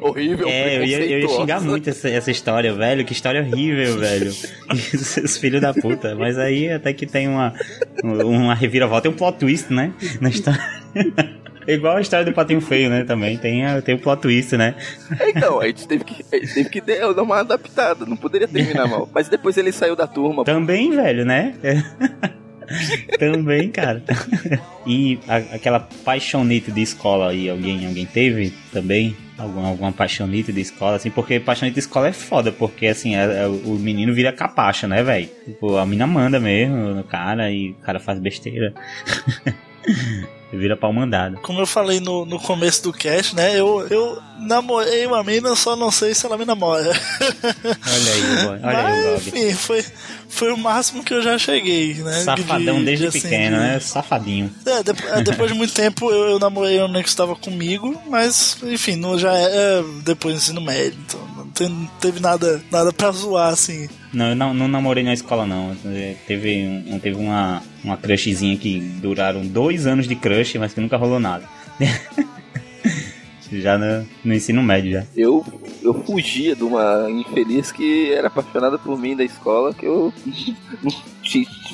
Horrível, É, eu ia, eu ia xingar muito essa, essa história, velho. Que história horrível, velho. Esses filhos da puta. Mas aí até que tem uma, uma reviravolta. Tem um plot twist, né? Na história. Igual a história do Patinho Feio, né? Também tem, a- tem o plot twist, né? Então, a gente teve que, a gente teve que dar uma adaptada, não poderia terminar mal. Mas depois ele saiu da turma. Também, velho, né? Também, cara. E a- aquela paixonite de escola aí, alguém, alguém teve também? Alguma, alguma paixonite de escola, assim? Porque paixonite de escola é foda, porque assim, é- é- o menino vira capacha, né, velho? Tipo, a mina manda mesmo no cara e o cara faz besteira. Vira pau mandado. Como eu falei no, no começo do cast, né? Eu, eu namorei uma mina, só não sei se ela me namora. Olha aí, boy. olha aí Mas, Gob. enfim, foi, foi o máximo que eu já cheguei, né? Safadão De- desde de, assim, pequeno, de- né? Safadinho. É, de- é, depois de muito tempo eu, eu namorei uma menina que estava comigo, mas enfim, não já é depois do ensino médio, então não não teve nada, nada pra zoar assim. Não, eu não, não namorei na escola, não. É, Teve, um, teve uma, uma crushzinha que duraram dois anos de crush, mas que nunca rolou nada. já no, no ensino médio, já. Eu, eu fugia de uma infeliz que era apaixonada por mim da escola, que eu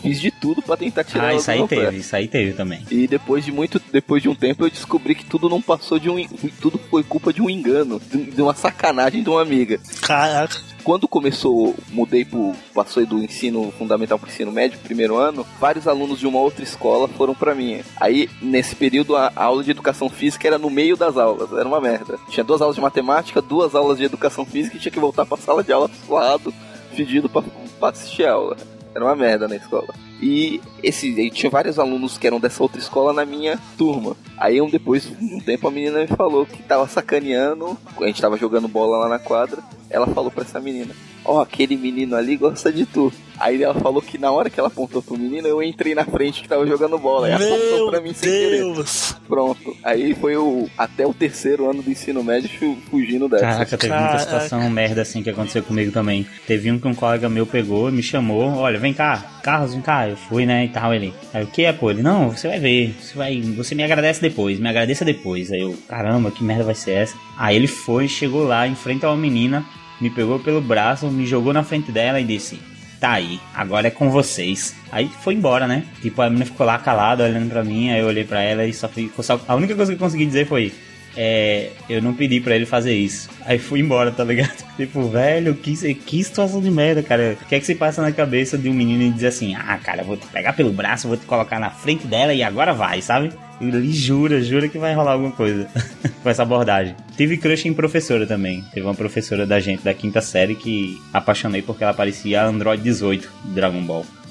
fiz de tudo pra tentar tirar Ah, isso aí meu pé. teve, isso aí teve também. E depois de muito, depois de um tempo eu descobri que tudo não passou de um, tudo foi culpa de um engano, de, de uma sacanagem de uma amiga. Caraca, Quando começou, mudei pro, passou do ensino fundamental pro ensino médio, primeiro ano, vários alunos de uma outra escola foram pra minha. Aí, nesse período, a, aula de educação física era no meio das aulas, era uma merda. Tinha duas aulas de matemática, duas aulas de educação física e tinha que voltar pra sala de aula suado, pedido pra, pra assistir a aula. Era uma merda na escola. E esse, e tinha vários alunos que eram dessa outra escola na minha turma. Aí um depois de um tempo a menina me falou que tava sacaneando, a gente tava jogando bola lá na quadra. Ela falou pra essa menina: Ó, aquele menino ali gosta de tu. Aí ela falou que na hora que ela apontou pro menino, eu entrei na frente que tava jogando bola. Aí ela apontou meu pra mim sem querer. Deus! Pronto. Aí foi o até o terceiro ano do ensino médio fu- fugindo dessa. Caraca, teve muita Caraca. situação merda assim que aconteceu comigo também. Teve um que um colega meu pegou, me chamou, olha, vem cá, Carlos, vem cá. Eu fui, né, e tal, ele. Aí o que é, pô? Ele, não, você vai ver, você vai, você me agradece depois, me agradeça depois. Aí eu, caramba, que merda vai ser essa? Aí ele foi, chegou lá, em frente a uma menina, me pegou pelo braço, me jogou na frente dela e disse. Tá aí, agora é com vocês. Aí foi embora, né? Tipo, a menina ficou lá calada, olhando pra mim, aí eu olhei pra ela e só ficou. Só... A única coisa que eu consegui dizer foi: é, eu não pedi pra ele fazer isso. Aí fui embora, tá ligado? Tipo, velho, que, que situação de merda, cara. O que é que se passa na cabeça de um menino e dizer assim: ah, cara, vou te pegar pelo braço, vou te colocar na frente dela e agora vai, sabe? Ele jura, jura que vai rolar alguma coisa com essa abordagem. Tive crush em professora também. Teve uma professora da gente da quinta série que apaixonei porque ela parecia a Android 18 de Dragon Ball.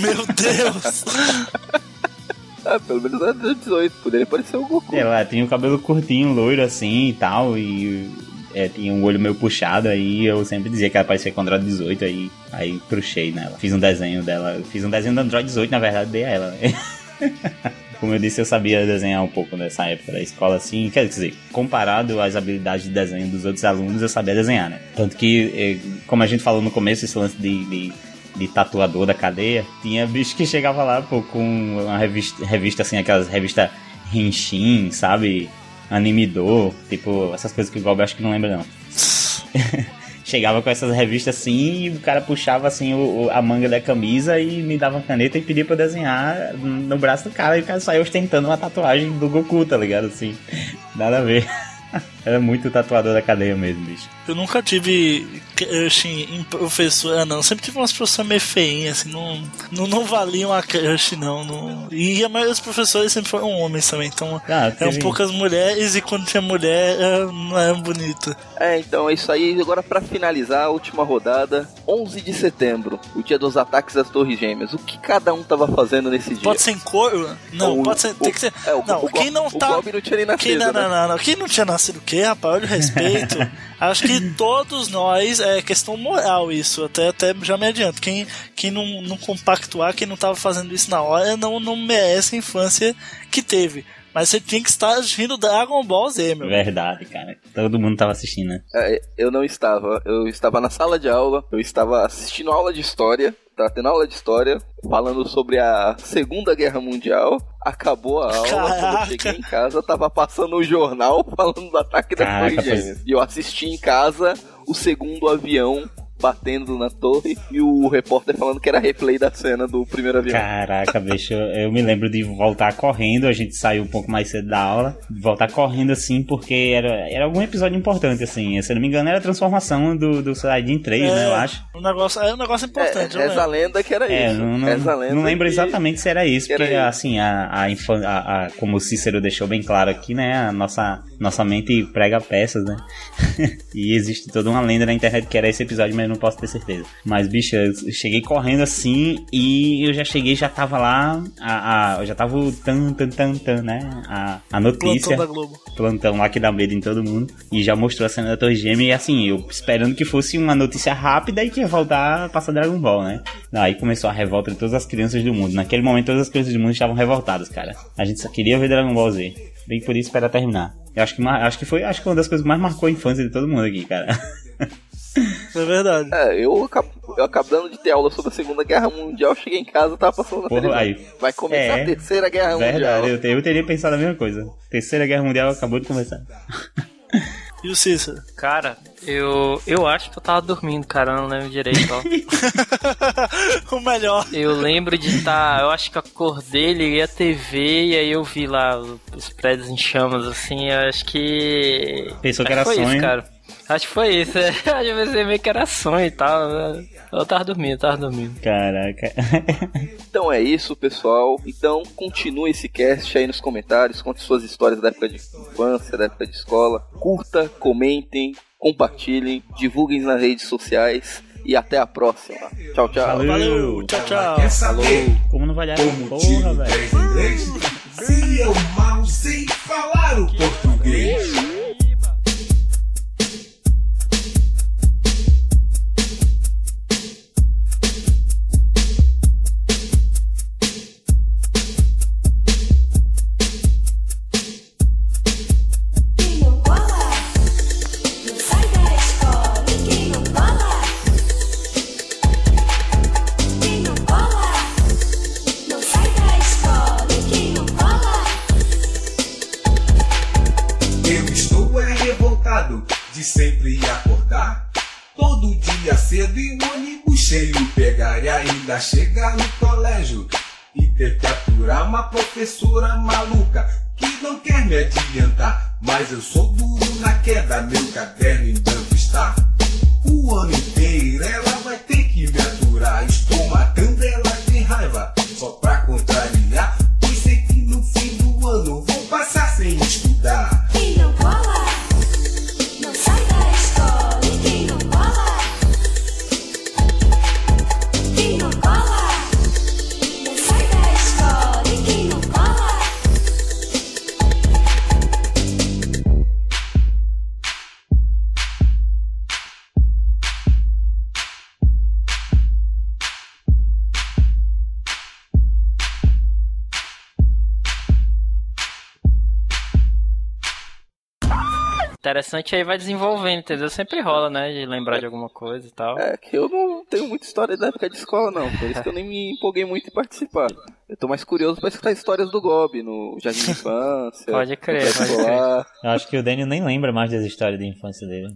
Meu Deus! Ah, pelo menos era 18, poderia parecer o Goku. Ela tinha o cabelo curtinho, loiro assim e tal, e é, tinha um olho meio puxado, aí eu sempre dizia que ela parecia com Android 18, aí, aí cruchei nela. Fiz um desenho dela, eu fiz um desenho do Android 18, na verdade, dei a ela. Como eu disse, eu sabia desenhar um pouco nessa época da escola, assim, quer dizer, comparado às habilidades de desenho dos outros alunos, eu sabia desenhar, né? Tanto que, eh, como a gente falou no começo, esse lance de, de, de tatuador da cadeia, tinha bicho que chegava lá, pô, com uma revista, revista assim, aquelas revistas Henshin, sabe? Animidor, tipo, essas coisas que o Gob acho que não lembra, não. Chegava com essas revistas assim e o cara puxava assim o, a manga da camisa e me dava uma caneta e pedia pra desenhar no braço do cara e o cara saiu ostentando uma tatuagem do Goku, tá ligado? Assim, nada a ver. Era muito tatuador da cadeia mesmo, bicho. Eu nunca tive crush em, em professora, não. Sempre tive umas professoras meio feinhas, assim, não, não, não valiam a crush, não, não. E a maioria dos professores sempre foram homens também, então Ah, eram poucas mulheres e quando tinha mulher era- não era bonita. É, então é isso aí. Agora pra finalizar a última rodada, 11 de setembro, o dia dos ataques às Torres Gêmeas. O que cada um tava fazendo nesse dia? Pode ser em coro? Não, O- pode ser. Tem o- que ser. é, o- não, o quem não o tá. Gob não tinha nem Quem, nascido, não, né? não, não, não. Quem não tinha nascido o quê, rapaz? Olha o respeito. Acho que todos nós, é questão moral isso. Até, até já me adianto. Quem, quem não, não compactuar, quem não tava fazendo isso na hora, não, não merece a infância que teve. Mas você tinha que estar assistindo Dragon Ball Z, meu. Verdade, cara. Todo mundo tava assistindo, né? É, eu não estava. Eu estava na sala de aula, eu estava assistindo aula de história, tava tendo aula de história, falando sobre a Segunda Guerra Mundial. Acabou a aula, quando eu Caraca. cheguei em casa, tava passando o jornal falando do ataque das Caraca. E eu assisti em casa o segundo avião batendo na torre e o repórter falando que era replay da cena do primeiro avião. Caraca, bicho, eu, me lembro de voltar correndo, a gente saiu um pouco mais cedo da aula, voltar correndo assim, porque era, era algum episódio importante, assim. Se eu não me engano, era a transformação do, do Saiyajin 3, né, eu acho. Um negócio, é um negócio importante. É, eu reza a lembro. lenda que era É, isso. não, não, não lembro que- exatamente se era isso, era porque isso. assim, a, a, a- a- como o Cícero deixou bem claro aqui, né, a nossa, nossa mente prega peças, né, e existe toda uma lenda na internet que era esse episódio, mas não posso ter certeza. Mas, bicho, eu cheguei correndo assim e eu já cheguei, já tava lá, a, a, eu já tava o tan, tan, tan, tan, né? A, a notícia. Plantão da Globo. plantão lá que dá medo em todo mundo. E já mostrou a cena da Torre Gêmea. E assim, eu esperando que fosse uma notícia rápida e que ia voltar a passar Dragon Ball, né? Aí começou a revolta de todas as crianças do mundo. Naquele momento, todas as crianças do mundo estavam revoltadas, cara. A gente só queria ver Dragon Ball Z. Bem por isso para terminar. Eu acho que, acho que foi acho que uma das coisas que mais marcou a infância de todo mundo aqui, cara. É verdade. É, eu acabo, eu acabando de ter aula sobre a Segunda Guerra Mundial, cheguei em casa, tava passando na Porra, televisão. aí. Vai começar É. a Terceira Guerra Verdade, Mundial. eu, te- eu teria pensado a mesma coisa. Terceira Guerra Mundial acabou de começar. E o Cícero? Cara, eu, eu acho que eu tava dormindo, cara, eu não lembro direito, ó. o melhor. Eu lembro de estar, eu acho que acordei, liguei a TV e aí eu vi lá os prédios em chamas, assim, eu acho que... Pensou que era foi sonho. Isso, cara. Acho que foi isso, é. Acho que pensei meio que era sonho e tal, né? Eu tava dormindo, eu tava dormindo. Caraca. Então é isso, pessoal. Então continue esse cast aí nos comentários, conte suas histórias da época de infância, da época de escola. Curta, comentem, compartilhem, divulguem nas redes sociais e até a próxima. Tchau, tchau. Valeu. Valeu, tchau, tchau. Quer saber Como não valhar como porra, velho. 10 em 10? Se eu mal sei falar o português. Chegar no colégio. E ter que aturar uma professora maluca que não quer me adiantar. Mas eu sou duro Interessante aí vai desenvolvendo, entendeu? Sempre rola, né? De lembrar de alguma coisa e tal. É que eu não tenho muita história da época de escola, não. Por isso que eu nem me empolguei muito em participar. Eu tô mais curioso pra escutar histórias do Gob no Jardim de Infância. Pode crer, pode pré-escolar. Eu acho que o Daniel nem lembra mais das histórias de infância dele.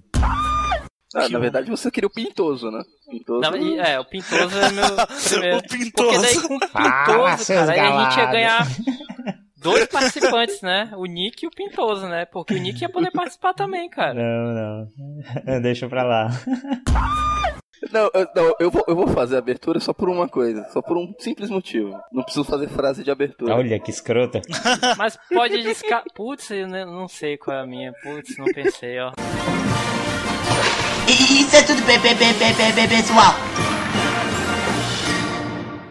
Ah, na verdade você queria o Pintoso, né? Pintoso. Não, e- é, o Pintoso é meu primeiro. O Pintoso. Porque daí com o Pintoso, seus cara, aí a gente ia ganhar dois participantes, né? O Nick e o Pintoso, né? Porque o Nick ia poder participar também, cara. Não, não. Deixa pra lá. Não, eu, não, eu, vou, eu vou fazer a abertura só por uma coisa, só por um simples motivo. Não preciso fazer frase de abertura. Olha que escrota. Mas pode descar... Putz, não sei qual é a minha. Putz, não pensei, ó. Isso é tudo bem, bem, bem, pessoal.